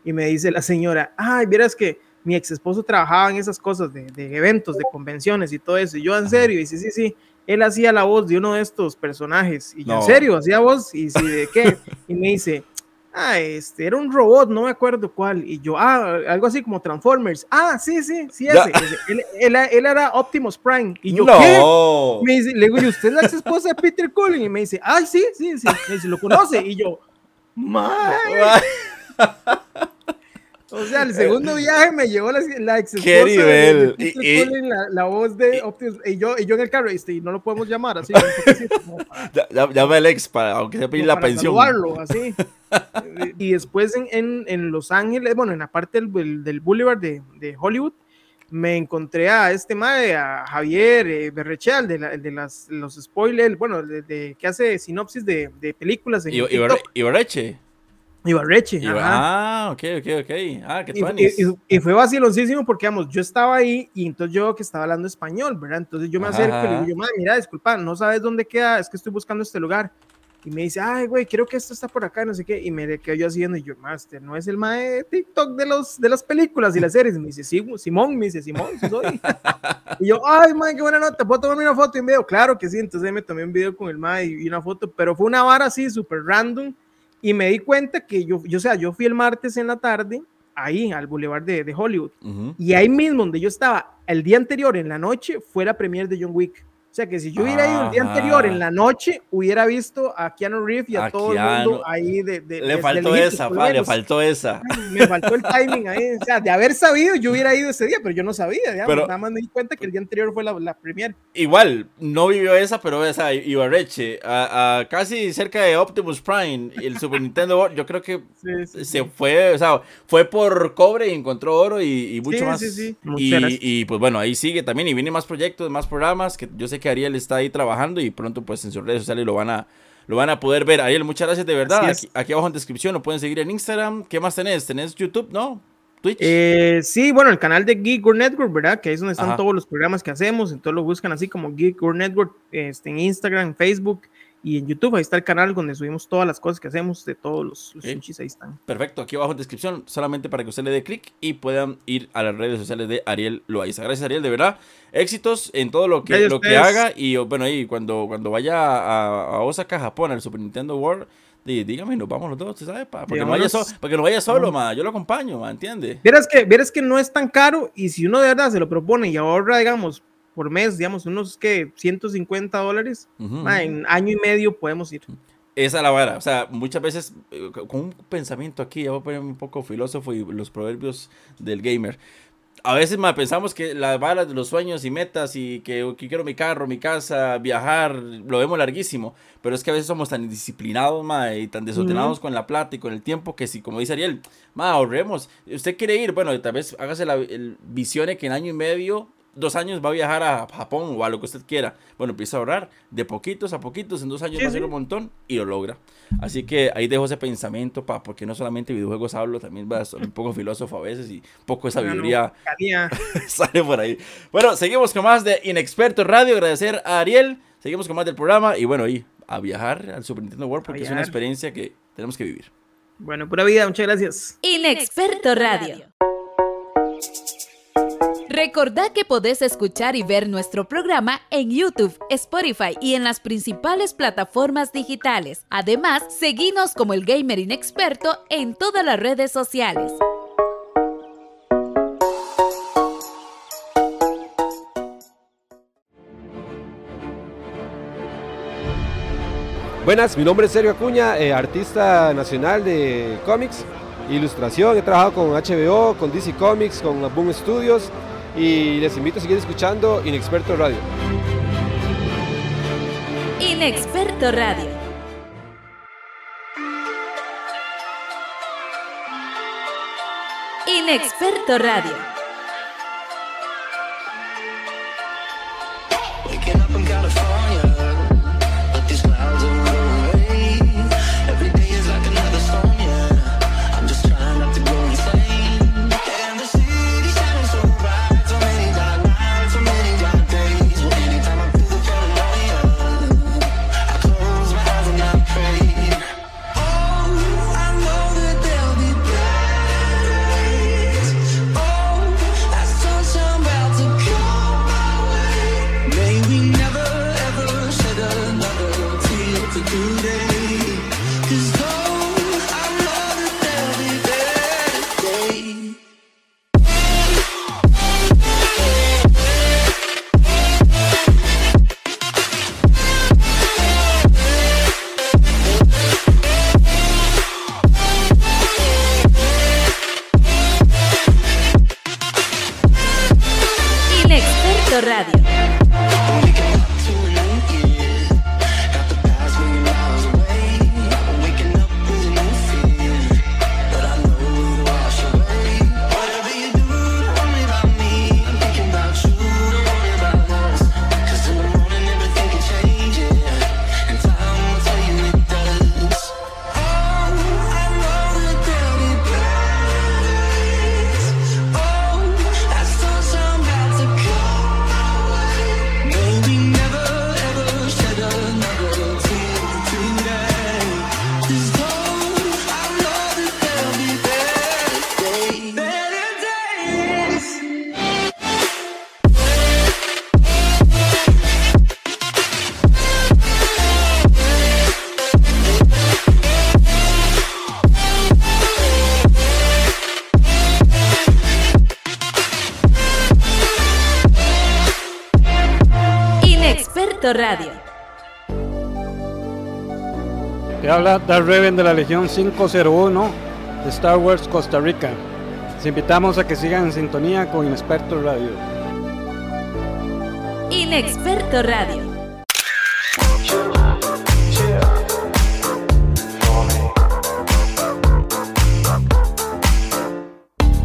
Y me dice la señora, ay, vieras que mi ex esposo trabajaba en esas cosas de, de eventos, de convenciones y todo eso. Y yo, en serio, y dice, sí, sí, él hacía la voz de uno de estos personajes. Y yo, No. ¿en serio? ¿Hacía voz? Y sí, ¿de qué? <laughs> Y me dice, ah, este, era un robot, no me acuerdo cuál. Y yo, ah, algo así como Transformers. Ah, sí, sí, sí, ese. ese. Él, él- él era Optimus Prime. Y yo, ¿qué? no. Me dice, le digo, ¿y usted es la ex esposa de Peter Cullen? Y me dice, ay, sí, sí, sí. Me dice, ¿lo conoce? Y yo, ¡Mae! O sea, el segundo viaje me llevó la, la ex esposa ¡Qué de- nivel! de Peter Y- Cullen, la, la voz de Optimus. Y yo, y yo en el carro, este, y no lo podemos llamar así. <laughs> Llama al ex para, aunque sea pedir la para pensión. saludarlo, así. <laughs> <laughs> y después en, en, en Los Ángeles, bueno, en la parte del, del, Boulevard de, de Hollywood, me encontré a este mae, a Javier eh, Berrechea, el de, la- de las, los spoilers, bueno, de, de- que hace sinopsis de, de películas en. Ibarreche. Ibarreche, ajá. Ah, ok, ok, ok. Ah, qué Y, y- y- fue vaciloncísimo porque, vamos, yo estaba ahí y entonces yo que estaba hablando español, ¿verdad? Entonces yo me acerco y le Ajá. digo, "Mae, mira, disculpa, no sabes dónde queda, es que estoy buscando este lugar. Y me dice, ay, güey, creo que esto está por acá, no sé qué. Y me quedo yo así viendo y yo, Master, no es el mae de TikTok de, los, de las películas y las series. Y me dice, sí, Simón, me dice, Simón, sí soy. y yo, ay, mae, qué buena nota, ¿puedo tomarme una foto y un video? Claro que sí, entonces me tomé un video con el mae y una foto, pero fue una vara así, súper random. Y me di cuenta que yo, yo, o sea, yo fui el martes en la tarde, ahí, al Boulevard de, de Hollywood. Ujú. Y ahí mismo donde yo estaba, el día anterior, en la noche, fue la premier de John Wick. O sea que si yo hubiera ido el día anterior, en la noche, hubiera visto a Keanu Reeves y a, A todo el mundo ahí de... de- Le faltó lejitos, esa, pa, le faltó esa. Me faltó el timing ahí. O sea, de haber sabido, yo hubiera ido ese día, pero yo no sabía. digamos, Pero- nada más me di cuenta que el día anterior fue la, la premier. Igual, no vivió esa, pero esa Ibarreche, a, a casi cerca de Optimus Prime, el Super Nintendo World, yo creo que <laughs> Sí, sí, se sí. fue, o sea, fue por cobre y encontró oro y, y mucho Sí, más. sí, sí. Muchas Y, y, pues bueno, ahí sigue también y viene más proyectos, más programas que yo sé que Ariel está ahí trabajando y pronto pues en sus redes sociales lo van a lo van a poder ver. Ariel, muchas gracias de verdad. Aquí, aquí abajo en descripción lo pueden seguir en Instagram. ¿Qué más tenés? ¿Tenés YouTube? ¿No? Twitch. Eh, sí, bueno, el canal de Geek World Network, ¿verdad? Que ahí es donde están Ajá. todos los programas que hacemos. Entonces lo buscan así como Geek World Network este, en Instagram, Facebook y en YouTube. Ahí está el canal donde subimos todas las cosas que hacemos de todos los, los Ahí están. Perfecto, aquí abajo en descripción, solamente para que usted le dé clic y puedan ir a las redes sociales de Ariel Loaiza. Gracias Ariel, de verdad. Éxitos en todo lo que, Gracias lo que haga y bueno, ahí cuando, cuando vaya a, a Osaka, Japón, al Super Nintendo World, di- dígame, nos vamos los dos, ¿usted sabe? Pa- Para que, no vaya so- para que no vaya solo, ma, yo lo acompaño, ma, ¿entiende? Vieras que, vieras que no es tan caro y si uno de verdad se lo propone y ahorra, digamos, por mes, digamos, unos que 150 dólares, Ujú. ma, en año y medio podemos ir. Esa es la vara. O sea, muchas veces eh, con un pensamiento aquí, ya voy a ponerme un poco filósofo y los proverbios del gamer. a veces más pensamos que las balas de los sueños y metas y que, quiero mi carro, mi casa, viajar, lo vemos larguísimo. Pero es que a veces somos tan indisciplinados, ma, y tan desordenados con la plata y con el tiempo que si, como dice Ariel, ma, ahorremos. Usted quiere ir, bueno, tal vez hágase la el, visione que en año y medio dos años va a viajar a Japón o a lo que usted quiera. Bueno, empieza a ahorrar de poquitos a poquitos, en dos años va a ser un montón y lo logra. Así que ahí dejo ese pensamiento, pa, porque no solamente videojuegos hablo, también va a ser un poco filósofo a veces y poco de sabiduría <laughs> sale por ahí. Bueno, seguimos con más de Inexperto Radio, agradecer a Ariel, seguimos con más del programa y bueno, ahí a viajar al Super Nintendo World porque es una experiencia que tenemos que vivir. Bueno, pura vida, muchas gracias. Inexperto Radio. Recordá que podés escuchar y ver nuestro programa en YouTube, Spotify y en las principales plataformas digitales. Además, seguinos como el Gamer Inexperto en todas las redes sociales. Buenas, mi nombre es Sergio Acuña, eh, artista nacional de cómics, ilustración. He trabajado con HBO, con DC Comics, con Boom Studios y les invito a seguir escuchando Inexperto Radio. Inexperto Radio. Inexperto Radio. Te habla Dar Reven de la Legión 501 de Star Wars Costa Rica. Les invitamos a que sigan en sintonía con Inexperto Radio. Inexperto Radio.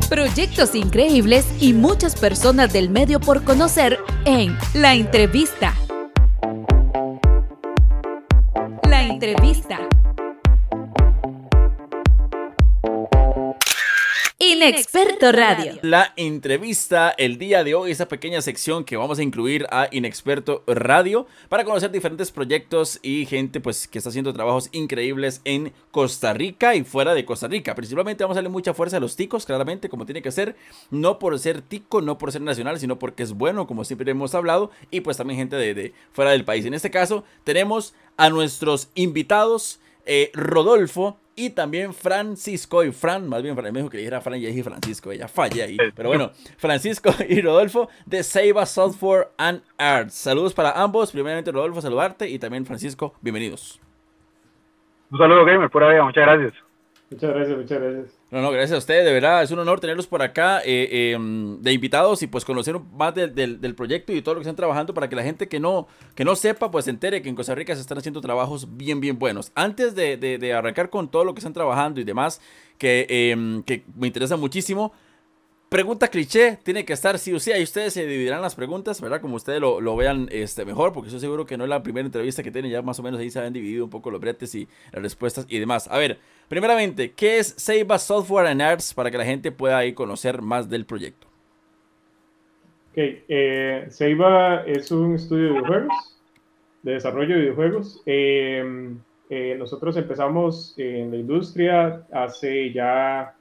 Proyectos increíbles y muchas personas del medio por conocer en La entrevista. Inexperto Radio. La entrevista el día de hoy, esa pequeña sección que vamos a incluir a Inexperto Radio para conocer diferentes proyectos y gente pues que está haciendo trabajos increíbles en Costa Rica y fuera de Costa Rica. Principalmente vamos a darle mucha fuerza a los ticos, claramente, como tiene que ser, no por ser tico, no por ser nacional, sino porque es bueno, como siempre hemos hablado, y pues también gente de, fuera del país. En este caso tenemos a nuestros invitados. Eh, Rodolfo, y también Francisco y Fran, más bien me dijo que le dijera Fran y dije Francisco, ella falla ahí. Pero bueno, Francisco <laughs> y Rodolfo de Seiba Software and Arts. Saludos para ambos. Primeramente, Rodolfo, saludarte y también Francisco, bienvenidos. Un saludo, Gamer, por ahí, muchas gracias. Muchas gracias, muchas gracias. No, no, gracias a ustedes, de verdad, es un honor tenerlos por acá eh, em, de invitados y pues conocer más del, proyecto y todo lo que están trabajando para que la gente que no, que no sepa, pues se entere que en Costa Rica se están haciendo trabajos bien, bien buenos. Antes de, de arrancar con todo lo que están trabajando y demás, que, em, que me interesa muchísimo, Pregunta cliché, tiene que estar sí o sí. Ahí ustedes se dividirán las preguntas, ¿verdad? Como ustedes lo, lo vean este, mejor, porque estoy seguro que no es la primera entrevista que tienen. Ya más o menos ahí se han dividido un poco los bretes y las respuestas y demás. A ver, primeramente, ¿qué es Seiba Software and Arts para que la gente pueda ahí conocer más del proyecto? Ok, eh, Seiba es un estudio de videojuegos, de desarrollo de videojuegos. Em, eh, nosotros empezamos en la industria hace ya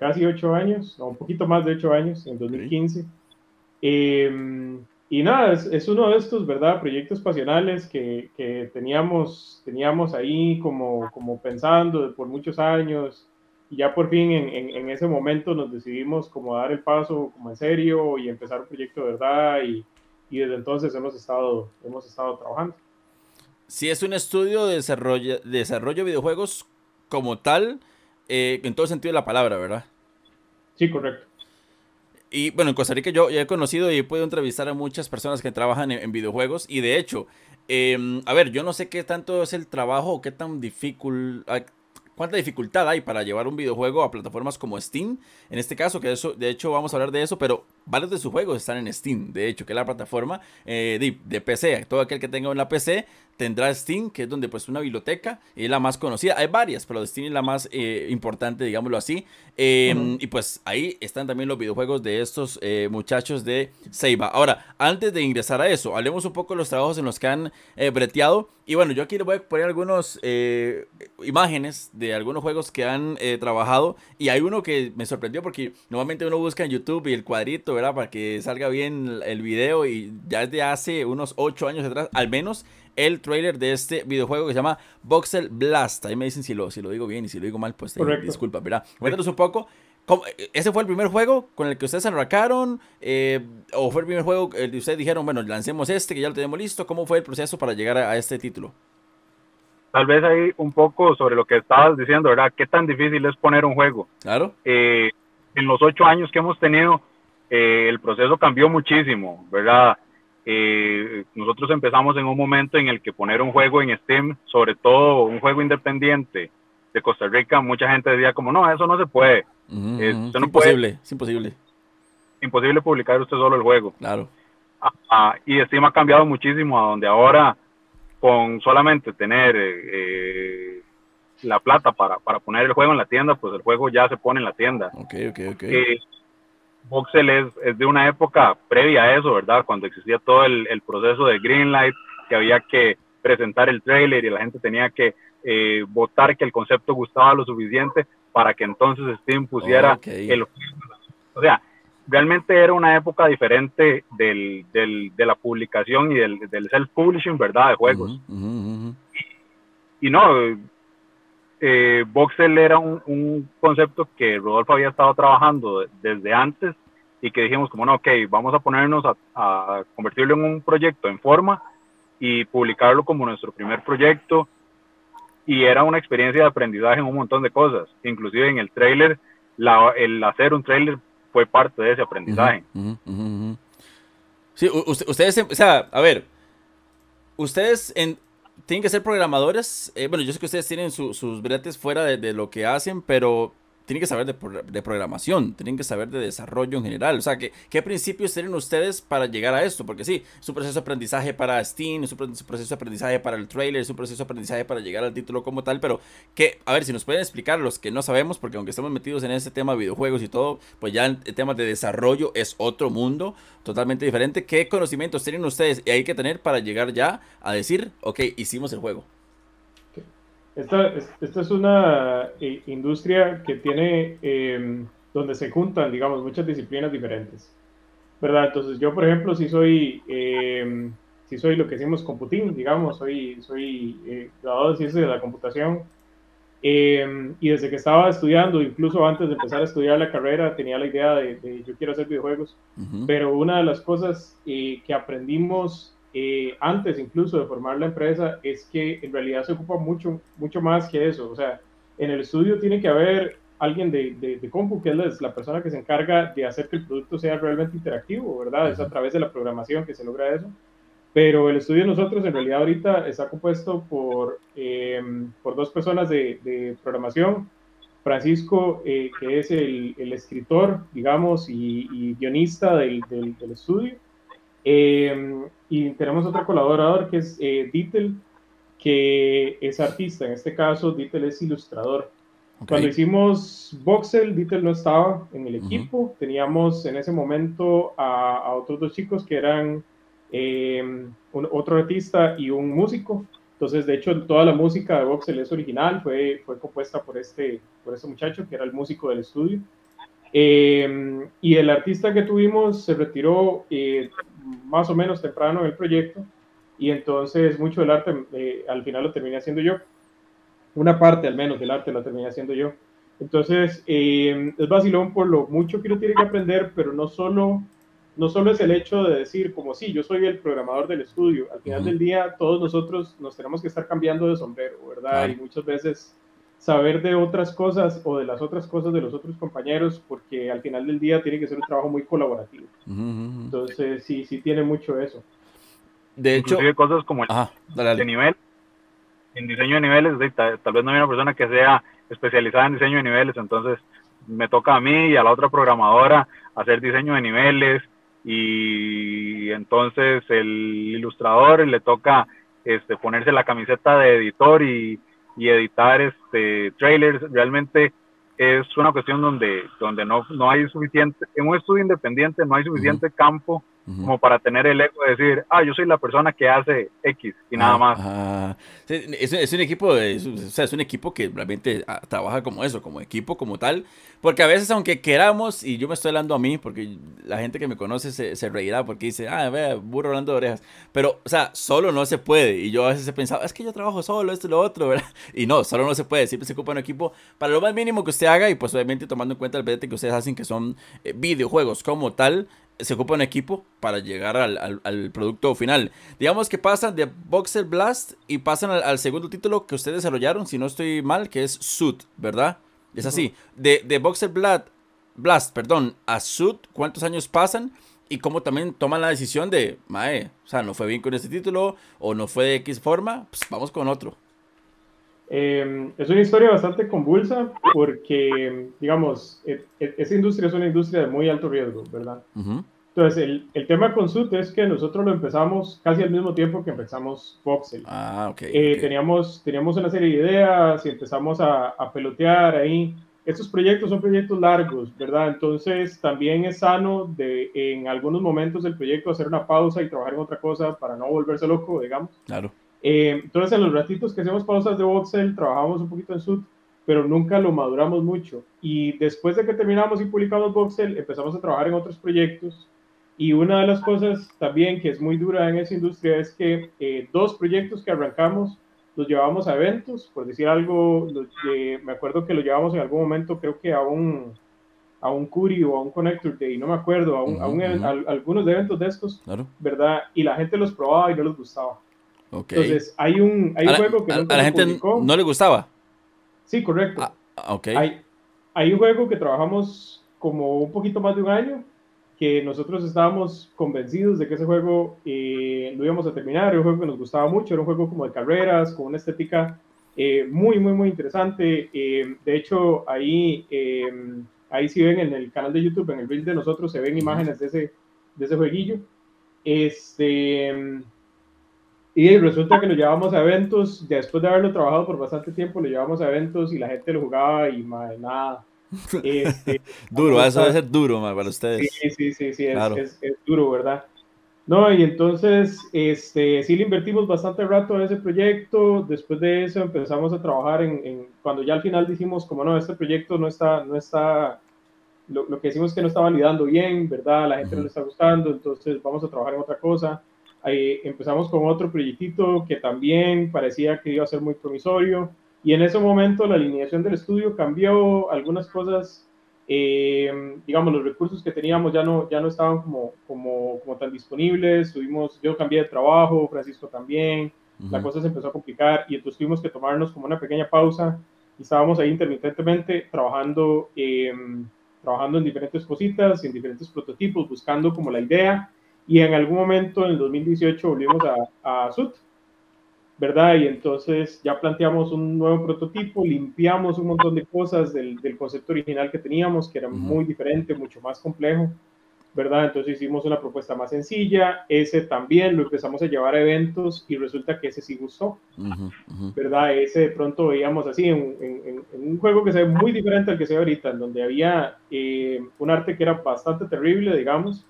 casi ocho años, o un poquito más de ocho años, en 2015. Em, y nada, es, uno de estos, ¿verdad? Proyectos pasionales que, que, teníamos, teníamos ahí como, como pensando por muchos años. Y ya por fin en, en, ese momento nos decidimos como dar el paso como en serio y empezar un proyecto de verdad. Y, y desde entonces hemos estado, hemos estado trabajando. Si es un estudio de desarrollo, de desarrollo de videojuegos como tal, eh, en todo sentido de la palabra, ¿verdad? Sí, correcto. Y bueno, en Costa Rica yo ya he conocido y he podido entrevistar a muchas personas que trabajan en, videojuegos y de hecho, em, a ver, yo no sé qué tanto es el trabajo o qué tan difícil, cuánta dificultad hay para llevar un videojuego a plataformas como Steam. En este caso, que eso, de hecho vamos a hablar de eso, pero varios de sus juegos están en Steam, de hecho, que es la plataforma eh, de, de, PC. Todo aquel que tenga una PC tendrá Steam, que es donde pues una biblioteca, es la más conocida. Hay varias, pero Steam es la más eh, importante, digámoslo así. Em, y pues ahí están también los videojuegos de estos eh, muchachos de Seiba. Ahora, antes de ingresar a eso, hablemos un poco de los trabajos en los que han breteado. Y bueno, yo aquí les voy a poner algunas imágenes de algunos juegos que han trabajado. Y hay uno que me sorprendió porque normalmente uno busca en YouTube y el cuadrito, ¿verdad? Para que salga bien el video. Y ya desde hace unos 8 años atrás, al menos, el trailer de este videojuego que se llama Voxel Blast. Ahí me dicen si lo, si lo digo bien y si lo digo mal, pues eh, disculpa, ¿verdad? Cuéntanos un poco. Eh, ¿Ese fue el primer juego con el que ustedes arrancaron? Eh, ¿O fue el primer juego el que ustedes dijeron, bueno, lancemos este, que ya lo tenemos listo? ¿Cómo fue el proceso para llegar a, este título? Tal vez ahí un poco sobre lo que estabas diciendo, ¿verdad? ¿Qué tan difícil es poner un juego? Claro. en los ocho años que hemos tenido, el proceso cambió muchísimo, ¿verdad? Eh, nosotros empezamos en un momento en el que poner un juego en Steam, sobre todo un juego independiente de Costa Rica, mucha gente decía como, no, eso no se puede. es imposible, es imposible. Imposible publicar usted solo el juego. Claro. Ah, ah, y Steam ha cambiado muchísimo a donde ahora con solamente tener eh, la plata para, para poner el juego en la tienda, pues el juego ya se pone en la tienda. Ok, ok, ok. Voxel es, es, de una época previa a eso, ¿verdad? Cuando existía todo el, el, proceso de Greenlight, que había que presentar el trailer y la gente tenía que eh, votar que el concepto gustaba lo suficiente para que entonces Steam pusiera el... O sea, realmente era una época diferente del, del, de la publicación y del, del self-publishing, ¿verdad? De juegos. Y no, eh, Voxel era un, concepto que Rodolfo había estado trabajando desde antes y que dijimos como no, ok, vamos a ponernos a, convertirlo en un proyecto en forma y publicarlo como nuestro primer proyecto. Y era una experiencia de aprendizaje en un montón de cosas, inclusive en el trailer, el hacer un trailer fue parte de ese aprendizaje. Sí, ustedes, o sea, a ver, ustedes en, tienen que ser programadores. Eh, bueno, yo sé que ustedes tienen sus bretes fuera de, lo que hacen, pero tienen que saber de, programación, tienen que saber de desarrollo en general. O sea, ¿qué, ¿qué principios tienen ustedes para llegar a esto? Porque sí, es un proceso de aprendizaje para Steam, es un proceso de aprendizaje para el trailer, es un proceso de aprendizaje para llegar al título como tal, pero que, a ver, si nos pueden explicar los que no sabemos, porque aunque estamos metidos en este tema de videojuegos y todo, pues ya el tema de desarrollo es otro mundo totalmente diferente. ¿Qué conocimientos tienen ustedes y hay que tener para llegar ya a decir, ok, hicimos el juego? Esta, esta es una eh, industria que tiene, em, donde se juntan, digamos, muchas disciplinas diferentes, ¿verdad? Entonces yo, por ejemplo, si soy, eh, si soy lo que decimos computing, digamos, soy, soy eh, graduado de ciencias de la computación, em, y desde que estaba estudiando, incluso antes de empezar a estudiar la carrera, tenía la idea de, de yo quiero hacer videojuegos, pero una de las cosas que aprendimos eh, antes incluso de formar la empresa, es que en realidad se ocupa mucho, mucho más que eso. O sea, en el estudio tiene que haber alguien de, de, compu, que es la persona que se encarga de hacer que el producto sea realmente interactivo, ¿verdad? Es a través de la programación que se logra eso. Pero el estudio de nosotros en realidad ahorita está compuesto por, em, por dos personas de, de programación. Francisco, eh, que es el, el, escritor, digamos, y, guionista del, del, estudio. Em, y tenemos otro colaborador que es eh, Dittel, que es artista. En este caso, Dittel es ilustrador. Cuando hicimos Voxel, Dittel no estaba en el equipo. Teníamos en ese momento a, a, otros dos chicos que eran eh, otro artista y un músico. Entonces, de hecho, toda la música de Voxel es original, fue, fue compuesta por este, por este muchacho que era el músico del estudio. Eh, y el artista que tuvimos se retiró eh, más o menos temprano en el proyecto y entonces mucho del arte al final lo terminé haciendo yo. Una parte al menos del arte lo terminé haciendo yo. Entonces, es vacilón por lo mucho que uno tiene que aprender, pero no solo no solo es el hecho de decir como sí, yo soy el programador del estudio, al final del día todos nosotros nos tenemos que estar cambiando de sombrero, ¿verdad? Y muchas veces saber de otras cosas o de las otras cosas de los otros compañeros, porque al final del día tiene que ser un trabajo muy colaborativo. Entonces, sí, sí tiene mucho eso. De hecho, cosas como el de nivel, en diseño de niveles, tal, tal, vez no hay una persona que sea especializada en diseño de niveles, entonces me toca a mí y a la otra programadora hacer diseño de niveles, y entonces el ilustrador le toca este, ponerse la camiseta de editor y, y editar este, trailers. Realmente es una cuestión donde, donde no, no hay suficiente, en un estudio independiente no hay suficiente campo como para tener el ego de decir, ah, yo soy la persona que hace X y nada más. Es, es, un equipo, o sea, es un equipo que realmente ah, trabaja como eso, como equipo, como tal, porque a veces aunque queramos, y yo me estoy hablando a mí, porque la gente que me conoce se, se reirá porque dice, ah, vea, burro hablando de orejas, pero, o sea, solo no se puede, y yo a veces he pensado, es que yo trabajo solo, esto y lo otro, ¿verdad? <laughs> Y no, solo no se puede, siempre se ocupa un equipo para lo más mínimo que usted haga, y pues obviamente tomando en cuenta el BT que ustedes hacen, que son eh, videojuegos como tal, se ocupa un equipo para llegar al, al, producto final. Digamos que pasan de Boxer Blast y pasan al, segundo título que ustedes desarrollaron, si no estoy mal, que es Suit, ¿verdad? Es así. De, de Boxer Blast, Blast, perdón, a Suit, ¿cuántos años pasan? Y cómo también toman la decisión de, mae, o sea, no fue bien con este título o no fue de X forma, pues vamos con otro. Em, es una historia bastante convulsa porque, digamos, e, e, esa industria es una industria de muy alto riesgo, ¿verdad? Entonces, el, el, tema con SUT es que nosotros lo empezamos casi al mismo tiempo que empezamos Voxel. Ah, ok. Eh, teníamos, teníamos una serie de ideas y empezamos a, a, pelotear ahí. Estos proyectos son proyectos largos, ¿verdad? Entonces, también es sano de en algunos momentos del proyecto hacer una pausa y trabajar en otra cosa para no volverse loco, digamos. Claro. Eh, entonces, en los ratitos que hacemos pausas de Voxel, trabajamos un poquito en Sud, pero nunca lo maduramos mucho. Y después de que terminamos y publicamos Voxel, empezamos a trabajar en otros proyectos. Y una de las cosas también que es muy dura en esa industria es que eh, dos proyectos que arrancamos los llevamos a eventos, por decir algo, me acuerdo que lo llevamos en algún momento, creo que a un, a un Curi o a un Connector Day, no me acuerdo, a, algunos eventos de estos, ¿verdad? Y la gente los probaba y no les gustaba. Entonces, hay un, hay un juego que a, la gente no le gustaba. Sí, correcto. Ah, hay, hay un juego que trabajamos como un poquito más de un año, que nosotros estábamos convencidos de que ese juego eh, lo íbamos a terminar, era un juego que nos gustaba mucho, era un juego como de carreras, con una estética eh, muy, muy, muy interesante. Eh, de hecho, ahí, ahí sí ven en el canal de YouTube, en el reel de nosotros, se ven imágenes de ese, de ese jueguillo. Este, y resulta que lo llevamos a eventos, después de haberlo trabajado por bastante tiempo, lo llevamos a eventos y la gente lo jugaba y madre, nada. <laughs> Este, duro, eso debe ser duro para ustedes. Sí, sí, sí, sí, es, es, duro, ¿verdad? No, y entonces, este, sí le invertimos bastante rato a ese proyecto. Después de eso empezamos a trabajar en, en cuando ya al final dijimos, como no, este proyecto no está, no está, lo, lo que decimos que no está validando bien, ¿verdad? La gente no le está gustando, entonces vamos a trabajar en otra cosa. Ahí empezamos con otro proyectito que también parecía que iba a ser muy promisorio. Y en ese momento la alineación del estudio cambió, algunas cosas, eh, digamos, los recursos que teníamos ya no, ya no estaban como, como, como tan disponibles, tuvimos, yo cambié de trabajo, Francisco también, la cosa se empezó a complicar y entonces tuvimos que tomarnos como una pequeña pausa. Estábamos ahí intermitentemente trabajando, em, trabajando en diferentes cositas, en diferentes prototipos, buscando como la idea. Y en algún momento, en el 2018, volvimos a, a SUT, ¿verdad? Y entonces ya planteamos un nuevo prototipo, limpiamos un montón de cosas del, del concepto original que teníamos, que era muy diferente, mucho más complejo. ¿verdad? Entonces hicimos una propuesta más sencilla, ese también lo empezamos a llevar a eventos y resulta que ese sí gustó, ¿verdad? Ese de pronto veíamos así en, un juego que se ve muy diferente al que se ve ahorita, en donde había eh, un arte que era bastante terrible, digamos,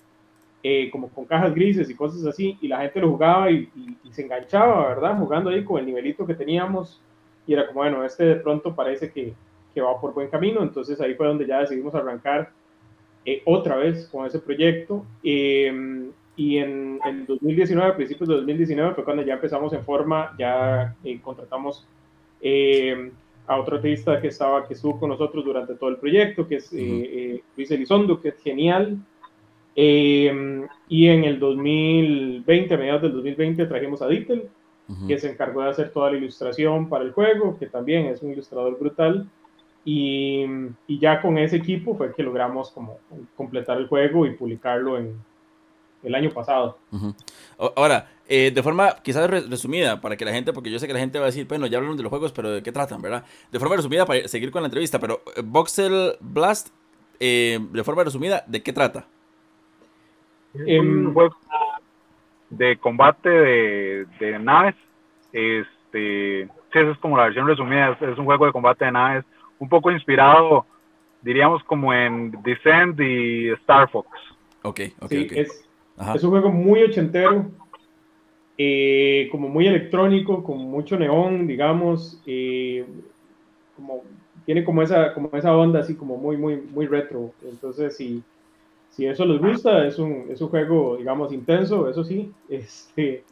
eh, como con cajas grises y cosas así, y la gente lo jugaba y, se enganchaba, ¿verdad? Jugando ahí con el nivelito que teníamos y era como, bueno, este de pronto parece que, que va por buen camino, entonces ahí fue donde ya decidimos arrancar eh, otra vez con ese proyecto. Em, y en el 2019, a principios de 2019, fue cuando ya empezamos en forma, ya eh, contratamos em, a otro artista que, estaba, que estuvo con nosotros durante todo el proyecto, que es eh, Luis Elizondo, que es genial. Em, y en el 2020, a mediados del 2020, trajimos a Dittel, que se encargó de hacer toda la ilustración para el juego, que también es un ilustrador brutal. Y, y, ya con ese equipo fue que logramos como completar el juego y publicarlo en el año pasado. Ahora, eh, de forma quizás resumida, para que la gente, porque yo sé que la gente va a decir, bueno, ya hablaron de los juegos, pero ¿de qué tratan, verdad? De forma resumida, para seguir con la entrevista, pero eh, Voxel Blast, eh, de forma resumida, ¿de qué trata? Es un juego de combate de, de naves. Este, sí, esa es como la versión resumida, es un juego de combate de naves un poco inspirado, diríamos, como en Descent y Star Fox. Ok, ok, sí, Es, es, un juego muy ochentero, eh, como muy electrónico, con mucho neón, digamos, eh, como tiene como esa, como esa onda así como muy, muy, muy retro. Entonces, sí si eso les gusta, es un, es un juego, digamos, intenso, eso sí, <laughs> este,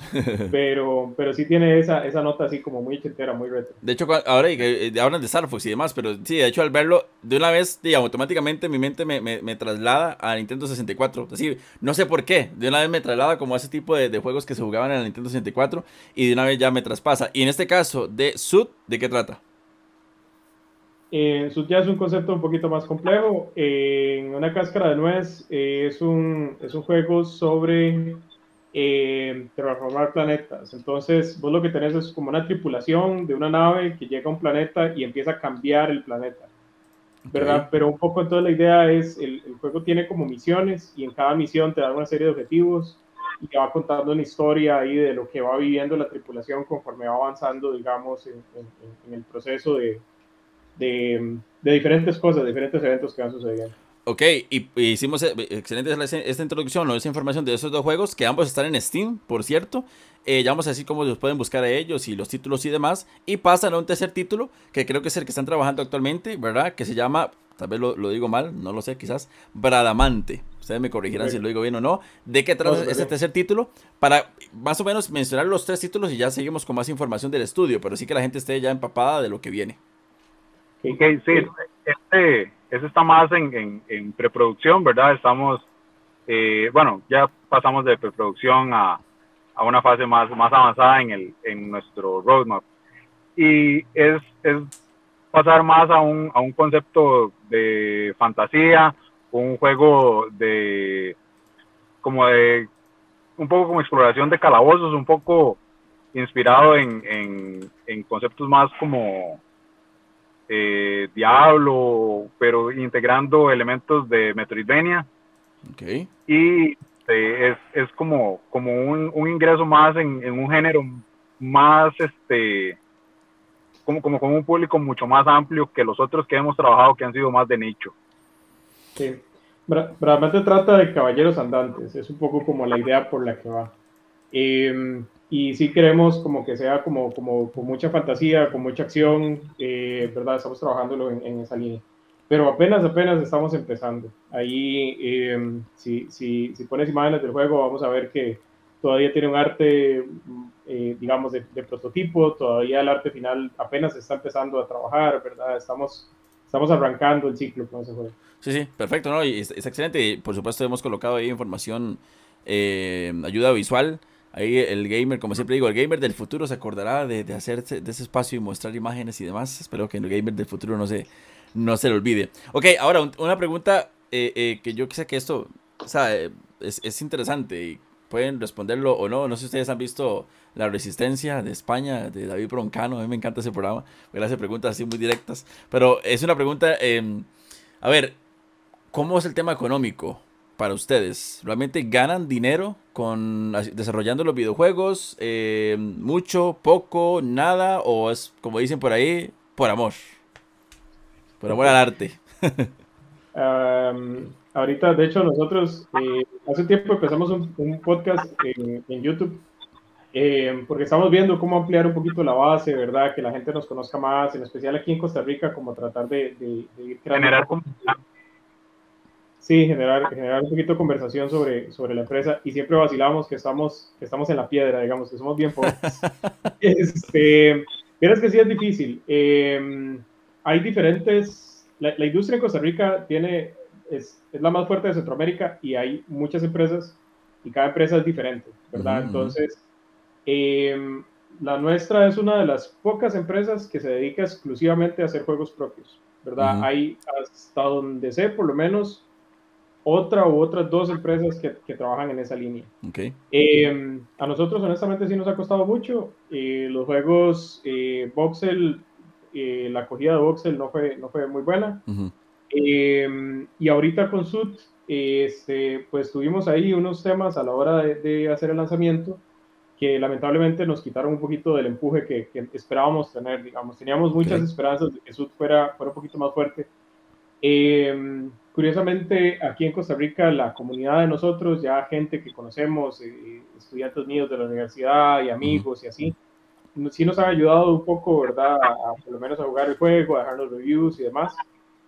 pero, pero sí tiene esa, esa nota así como muy chentera, muy retro. De hecho, ahora eh, hablan de Star Fox y demás, pero sí, de hecho, al verlo, de una vez, digamos, automáticamente mi mente me, me, me, traslada a Nintendo 64. Así, no sé por qué, de una vez me traslada como a ese tipo de, de, juegos que se jugaban en la Nintendo 64 y de una vez ya me traspasa. Y en este caso, de Sud, ¿de qué trata? Eh, ya es un concepto un poquito más complejo. en una cáscara de nuez eh, es, un, es un juego sobre eh, transformar planetas. Entonces, vos lo que tenés es como una tripulación de una nave que llega a un planeta y empieza a cambiar el planeta. ¿Verdad? Pero un poco entonces la idea es, el, el, juego tiene como misiones y en cada misión te da una serie de objetivos y te va contando una historia ahí de lo que va viviendo la tripulación conforme va avanzando, digamos, en, en el proceso de, de, diferentes cosas, diferentes eventos que van sucediendo. Ok, y, hicimos eh, excelente esta introducción o esa información de esos dos juegos que ambos están en Steam, por cierto. Eh, ya vamos a decir cómo los pueden buscar a ellos y los títulos y demás. Y pasan a un tercer título que creo que es el que están trabajando actualmente, ¿verdad? Que se llama, tal vez lo, digo mal, no lo sé, quizás, Bradamante. Ustedes me corregirán si lo digo bien o no. ¿De qué trata ese tercer título? Para más o menos mencionar los tres títulos y ya seguimos con más información del estudio, pero sí que la gente esté ya empapada de lo que viene. Ok, sí, este, este está más en, en, preproducción, ¿verdad? Estamos, eh, bueno, ya pasamos de preproducción a, a, una fase más, más avanzada en, el, en nuestro roadmap. Y es, es pasar más a un, a un concepto de fantasía, un juego de, como de, un poco como exploración de calabozos, un poco inspirado en, en, en conceptos más como eh, Diablo, pero integrando elementos de Metroidvania. Okay. Y eh, es, como, como un, ingreso más en, un género más, este, como, como con un público mucho más amplio que los otros que hemos trabajado que han sido más de nicho. Sí, realmente trata de caballeros andantes, es un poco como la idea por la que va. Eh, y sí queremos como que sea como, como con mucha fantasía, con mucha acción, eh, ¿verdad? Estamos trabajando en, en, esa línea. Pero apenas, apenas estamos empezando. Ahí, eh, si, si, si, pones imágenes del juego, vamos a ver que todavía tiene un arte, eh, digamos, de, prototipo, todavía el arte final apenas está empezando a trabajar, ¿verdad? Estamos, estamos arrancando el ciclo con ese juego. Sí, sí, perfecto, ¿no? Y es, excelente. por supuesto, hemos colocado ahí información, ayuda visual Ahí el gamer, como siempre digo, el gamer del futuro se acordará de, de hacer de ese espacio y mostrar imágenes y demás. Espero que el gamer del futuro no se, no se le olvide. Ok, ahora una pregunta eh, eh, que yo sé que esto o sea, es, es, interesante y pueden responderlo o no. No sé si ustedes han visto La Resistencia de España, de David Broncano. A mí me encanta ese programa, hace preguntas así muy directas. Pero es una pregunta, em, a ver, ¿cómo es el tema económico? Para ustedes? ¿Realmente ganan dinero con desarrollando los videojuegos? Eh, ¿Mucho, poco, nada? ¿O es, como dicen por ahí, por amor? Por amor al arte. <laughs> ahorita, de hecho, nosotros eh, hace tiempo empezamos un, podcast en, YouTube eh, porque estamos viendo cómo ampliar un poquito la base, ¿verdad? Que la gente nos conozca más, en especial aquí en Costa Rica, como tratar de, de, de generar Sí, generar, generar un poquito de conversación sobre, sobre la empresa y siempre vacilamos que estamos, que estamos en la piedra, digamos, que somos bien pobres. <laughs> este, es que sí es difícil. Em, hay diferentes, la, la, industria en Costa Rica tiene, es, es, la más fuerte de Centroamérica y hay muchas empresas y cada empresa es diferente, ¿verdad? Entonces, eh, la nuestra es una de las pocas empresas que se dedica exclusivamente a hacer juegos propios, ¿verdad? Hay, hasta donde sé, por lo menos, otra u otras dos empresas que, que trabajan en esa línea. Okay. Eh, a nosotros, honestamente, sí nos ha costado mucho. Eh, los juegos eh, Voxel, eh, la acogida de Voxel no fue, no fue muy buena. y ahorita con Sud, este, pues tuvimos ahí unos temas a la hora de, de, hacer el lanzamiento que lamentablemente nos quitaron un poquito del empuje que, que esperábamos tener, digamos. Teníamos muchas esperanzas de que Sud fuera, fuera un poquito más fuerte. Eh, Curiosamente, aquí en Costa Rica, la comunidad de nosotros, ya gente que conocemos, eh, estudiantes míos de la universidad y amigos y así, sí nos han ayudado un poco, ¿verdad? A, por lo menos a jugar el juego, a dejar los reviews y demás.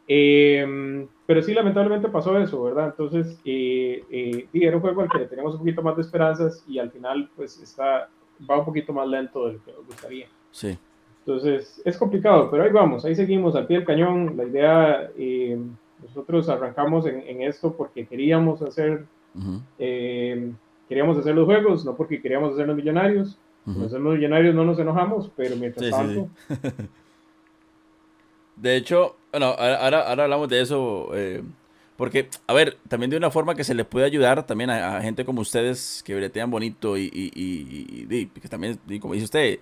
Eh, pero sí, lamentablemente pasó eso, ¿verdad? Entonces, eh, era un juego al que teníamos un poquito más de esperanzas y al final, pues, está, va un poquito más lento de lo que nos gustaría. Sí. Entonces, es complicado, pero ahí vamos, ahí seguimos al pie del cañón. La idea nosotros arrancamos en, esto porque queríamos hacer, eh, queríamos hacer los juegos, no porque queríamos hacer los millonarios. Uh los millonarios no nos enojamos, pero mientras tanto... <laughs> de hecho, bueno, ahora, ahora hablamos de eso, eh, porque, a ver, también de una forma que se le puede ayudar también a, gente como ustedes que bretean bonito y, y, y, que también, como dice usted,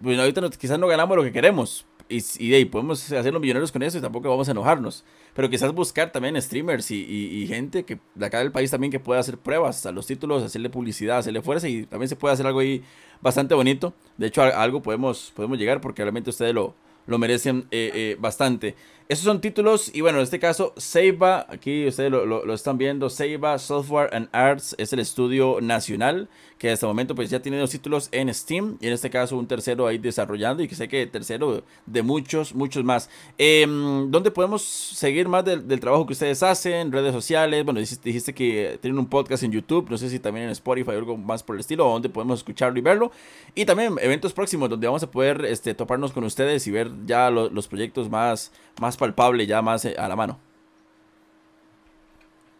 bueno, ahorita quizás no ganamos lo que queremos, y, y, podemos hacer los millonarios con eso y tampoco vamos a enojarnos. Pero quizás buscar también streamers y, y, gente que de acá del país también que pueda hacer pruebas a los títulos, hacerle publicidad, hacerle fuerza y también se puede hacer algo ahí bastante bonito. De hecho, algo podemos, podemos llegar porque realmente ustedes lo, lo merecen eh, eh, bastante. Esos son títulos y bueno, en este caso, Seiba, aquí ustedes lo, lo, están viendo, Seiba Software and Arts es el estudio nacional que hasta el momento pues ya tiene dos títulos en Steam y en este caso un tercero ahí desarrollando y que sé que tercero de muchos, muchos más. Eh, ¿Dónde podemos seguir más del, del, trabajo que ustedes hacen? Redes sociales, bueno, dijiste, dijiste, que tienen un podcast en YouTube, no sé si también en Spotify o algo más por el estilo, o donde podemos escucharlo y verlo. Y también eventos próximos donde vamos a poder este, toparnos con ustedes y ver ya los proyectos más, más palpable, ya más eh, a la mano?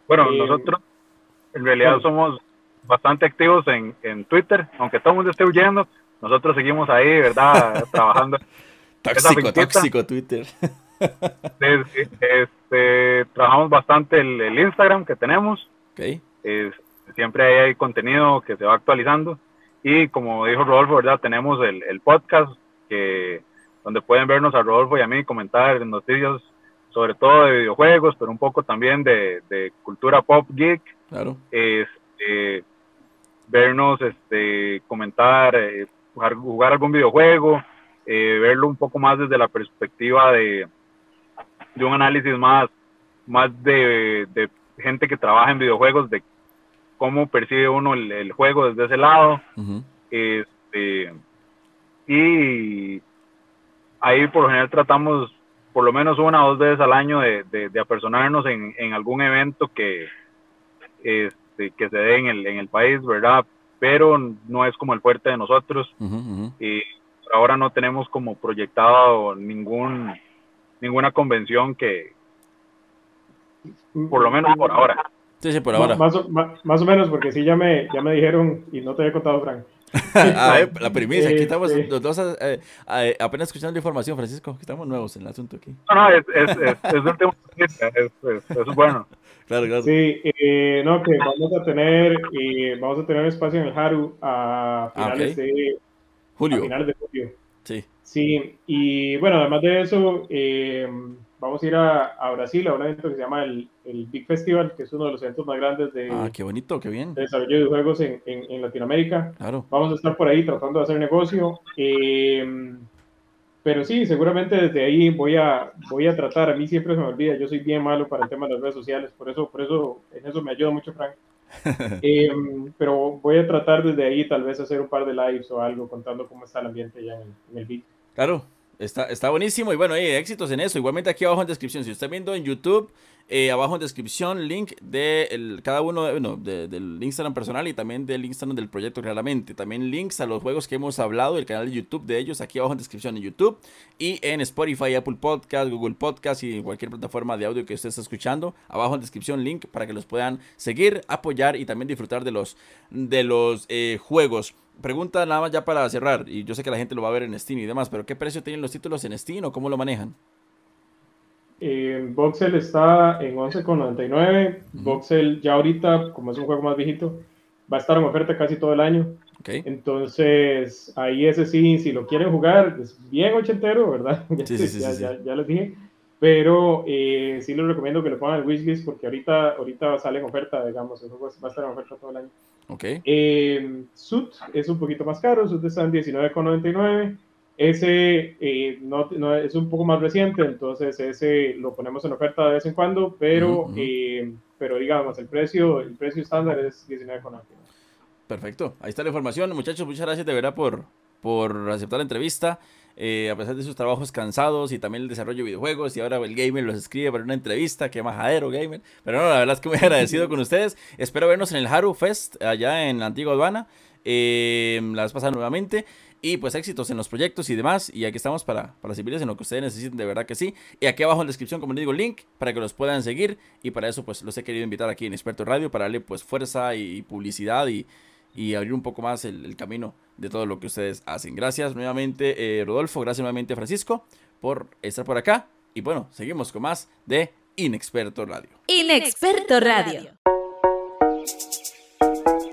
Bueno, nosotros en realidad somos bastante activos en, en Twitter, aunque todo el mundo esté huyendo, nosotros seguimos ahí, ¿verdad? <laughs> Trabajando. tóxico, tóxico Twitter. Este, trabajamos bastante el, Instagram que tenemos. Okay. siempre hay, contenido que se va actualizando. Y como dijo Rodolfo, ¿verdad? Tenemos el, el podcast que donde pueden vernos a Rodolfo y a mí comentar noticias sobre todo de videojuegos, pero un poco también de, de cultura pop geek. Claro. Este, vernos, este, comentar, eh, jugar, algún videojuego, eh, verlo un poco más desde la perspectiva de, de un análisis más, más de, de, gente que trabaja en videojuegos, de cómo percibe uno el, el juego desde ese lado. este, y ahí por lo general tratamos por lo menos una o dos veces al año de, de, apersonarnos en, en, algún evento que, este, que se dé en el, en el país, ¿verdad? Pero no es como el fuerte de nosotros. Y ahora no tenemos como proyectado ningún, ninguna convención que, por lo menos por ahora. Sí, sí, por ahora. Más, más, o menos, porque sí ya me, ya me dijeron, y no te había contado, Frank. <laughs> ah, la primicia, aquí estamos los dos eh, eh, apenas escuchando la información, Francisco, estamos nuevos en el asunto aquí. No, no, es, es, es, es un tema, es, es, bueno. Claro, claro. Sí, eh, no, que vamos a tener, eh, vamos a tener espacio en el Haru a ah, finales de julio. A finales de julio. Sí. Sí, y bueno, además de eso, eh, vamos a ir a, a, Brasil a un evento que se llama el, el, Big Festival, que es uno de los eventos más grandes de, ah, qué bonito, qué bien. de desarrollo de juegos en, en, en, Latinoamérica. Claro. Vamos a estar por ahí tratando de hacer negocio. Eh, pero sí, seguramente desde ahí voy a, voy a tratar. A mí siempre se me olvida, yo soy bien malo para el tema de las redes sociales, por eso, por eso en eso me ayuda mucho Frank. <laughs> eh, pero voy a tratar desde ahí tal vez hacer un par de lives o algo contando cómo está el ambiente ya en el, en el beat. Claro, Está, está buenísimo y bueno, hay éxitos en eso. Igualmente aquí abajo en descripción, si usted viendo en YouTube, eh, abajo en descripción, link de el, cada uno bueno, de, del Instagram personal y también del Instagram del proyecto claramente. También links a los juegos que hemos hablado, el canal de YouTube de ellos, aquí abajo en descripción en YouTube y en Spotify, Apple Podcast, Google Podcast y cualquier plataforma de audio que usted esté escuchando. Abajo en descripción, link para que los puedan seguir, apoyar y también disfrutar de los, de los eh, juegos pregunta nada más ya para cerrar, y yo sé que la gente lo va a ver en Steam y demás, pero ¿qué precio tienen los títulos en Steam o cómo lo manejan? Eh, Voxel está en 11,99. Voxel ya ahorita, como es un juego más viejito, va a estar en oferta casi todo el año. Okay. Entonces, ahí ese sí, si lo quieren jugar, es bien ochentero, ¿verdad? <laughs> Sí, sí, sí, ya, ya, ya, les dije. Pero eh, sí les recomiendo que lo pongan en wishlist porque ahorita, ahorita sale en oferta, digamos, el juego va a estar en oferta todo el año. Ok. Eh, Suit es un poquito más caro, Suit está en 19,99. Ese eh, no, no, es un poco más reciente, entonces ese lo ponemos en oferta de vez en cuando, pero, uh -huh. eh, pero digamos, el precio, el precio estándar es 19,99. Perfecto, ahí está la información. Muchachos, muchas gracias de verdad por, por aceptar la entrevista. Eh, a pesar de sus trabajos cansados y también el desarrollo de videojuegos y ahora el gamer los escribe para una entrevista, qué majadero gamer, pero no, la verdad es que muy <laughs> agradecido con ustedes, espero vernos en el Haru Fest allá en la antigua aduana, eh, la vez pasada nuevamente y pues éxitos en los proyectos y demás y aquí estamos para, para servirles en lo que ustedes necesiten, de verdad que sí, y aquí abajo en la descripción como les digo link para que los puedan seguir y para eso pues los he querido invitar aquí en Experto Radio para darle pues fuerza y publicidad y y abrir un poco más el, camino de todo lo que ustedes hacen. Gracias nuevamente eh, Rodolfo, gracias nuevamente Francisco por estar por acá y bueno, seguimos con más de Inexperto Radio. Inexperto Radio.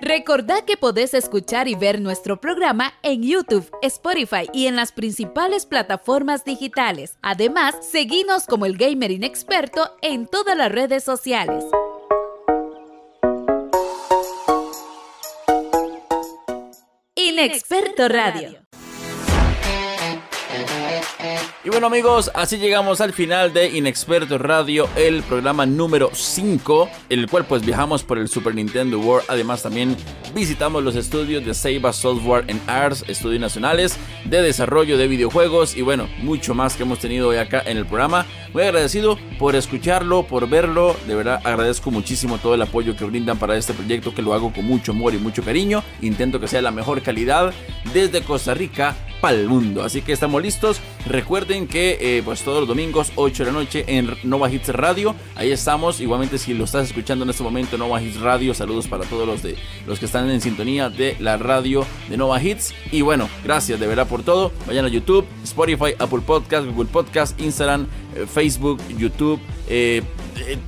Recordá que podés escuchar y ver nuestro programa en YouTube, Spotify y en las principales plataformas digitales. Además, seguinos como el Gamer Inexperto en todas las redes sociales. Inexperto Radio. Y bueno amigos, así llegamos al final de Inexperto Radio, el programa número 5, el cual pues viajamos por el Super Nintendo World, además también visitamos los estudios de Seiba Software and Arts, estudios nacionales de desarrollo de videojuegos y bueno, mucho más que hemos tenido hoy acá en el programa. Muy agradecido por escucharlo, por verlo, de verdad agradezco muchísimo todo el apoyo que brindan para este proyecto que lo hago con mucho amor y mucho cariño, intento que sea la mejor calidad desde Costa Rica para el mundo, así que estamos listos, recuerden que eh, pues todos los domingos 8 de la noche en Nova Hits Radio, ahí estamos, igualmente si lo estás escuchando en este momento Nova Hits Radio, saludos para todos los de los que están en sintonía de la radio de Nova Hits. Y bueno, gracias de verdad por todo, vayan a YouTube, Spotify, Apple Podcast, Google Podcast, Instagram, eh, Facebook, YouTube, eh,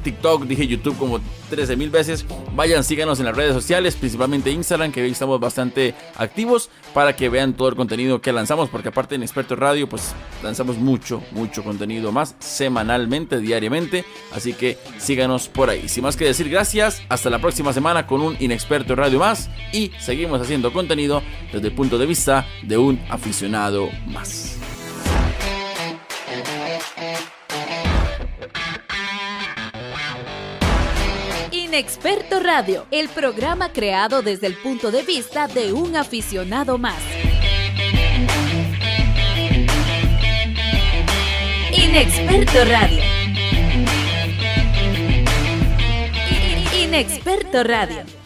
TikTok, dije YouTube como 13 mil veces. Vayan, síganos en las redes sociales, principalmente Instagram, que hoy estamos bastante activos para que vean todo el contenido que lanzamos, porque aparte en Experto Radio, pues lanzamos mucho, mucho contenido más semanalmente, diariamente. Así que síganos por ahí. Sin más que decir, gracias. Hasta la próxima semana con un Inexperto Radio más. Y seguimos haciendo contenido desde el punto de vista de un aficionado más. Inexperto Radio, el programa creado desde el punto de vista de un aficionado más. Inexperto Radio. Inexperto Radio.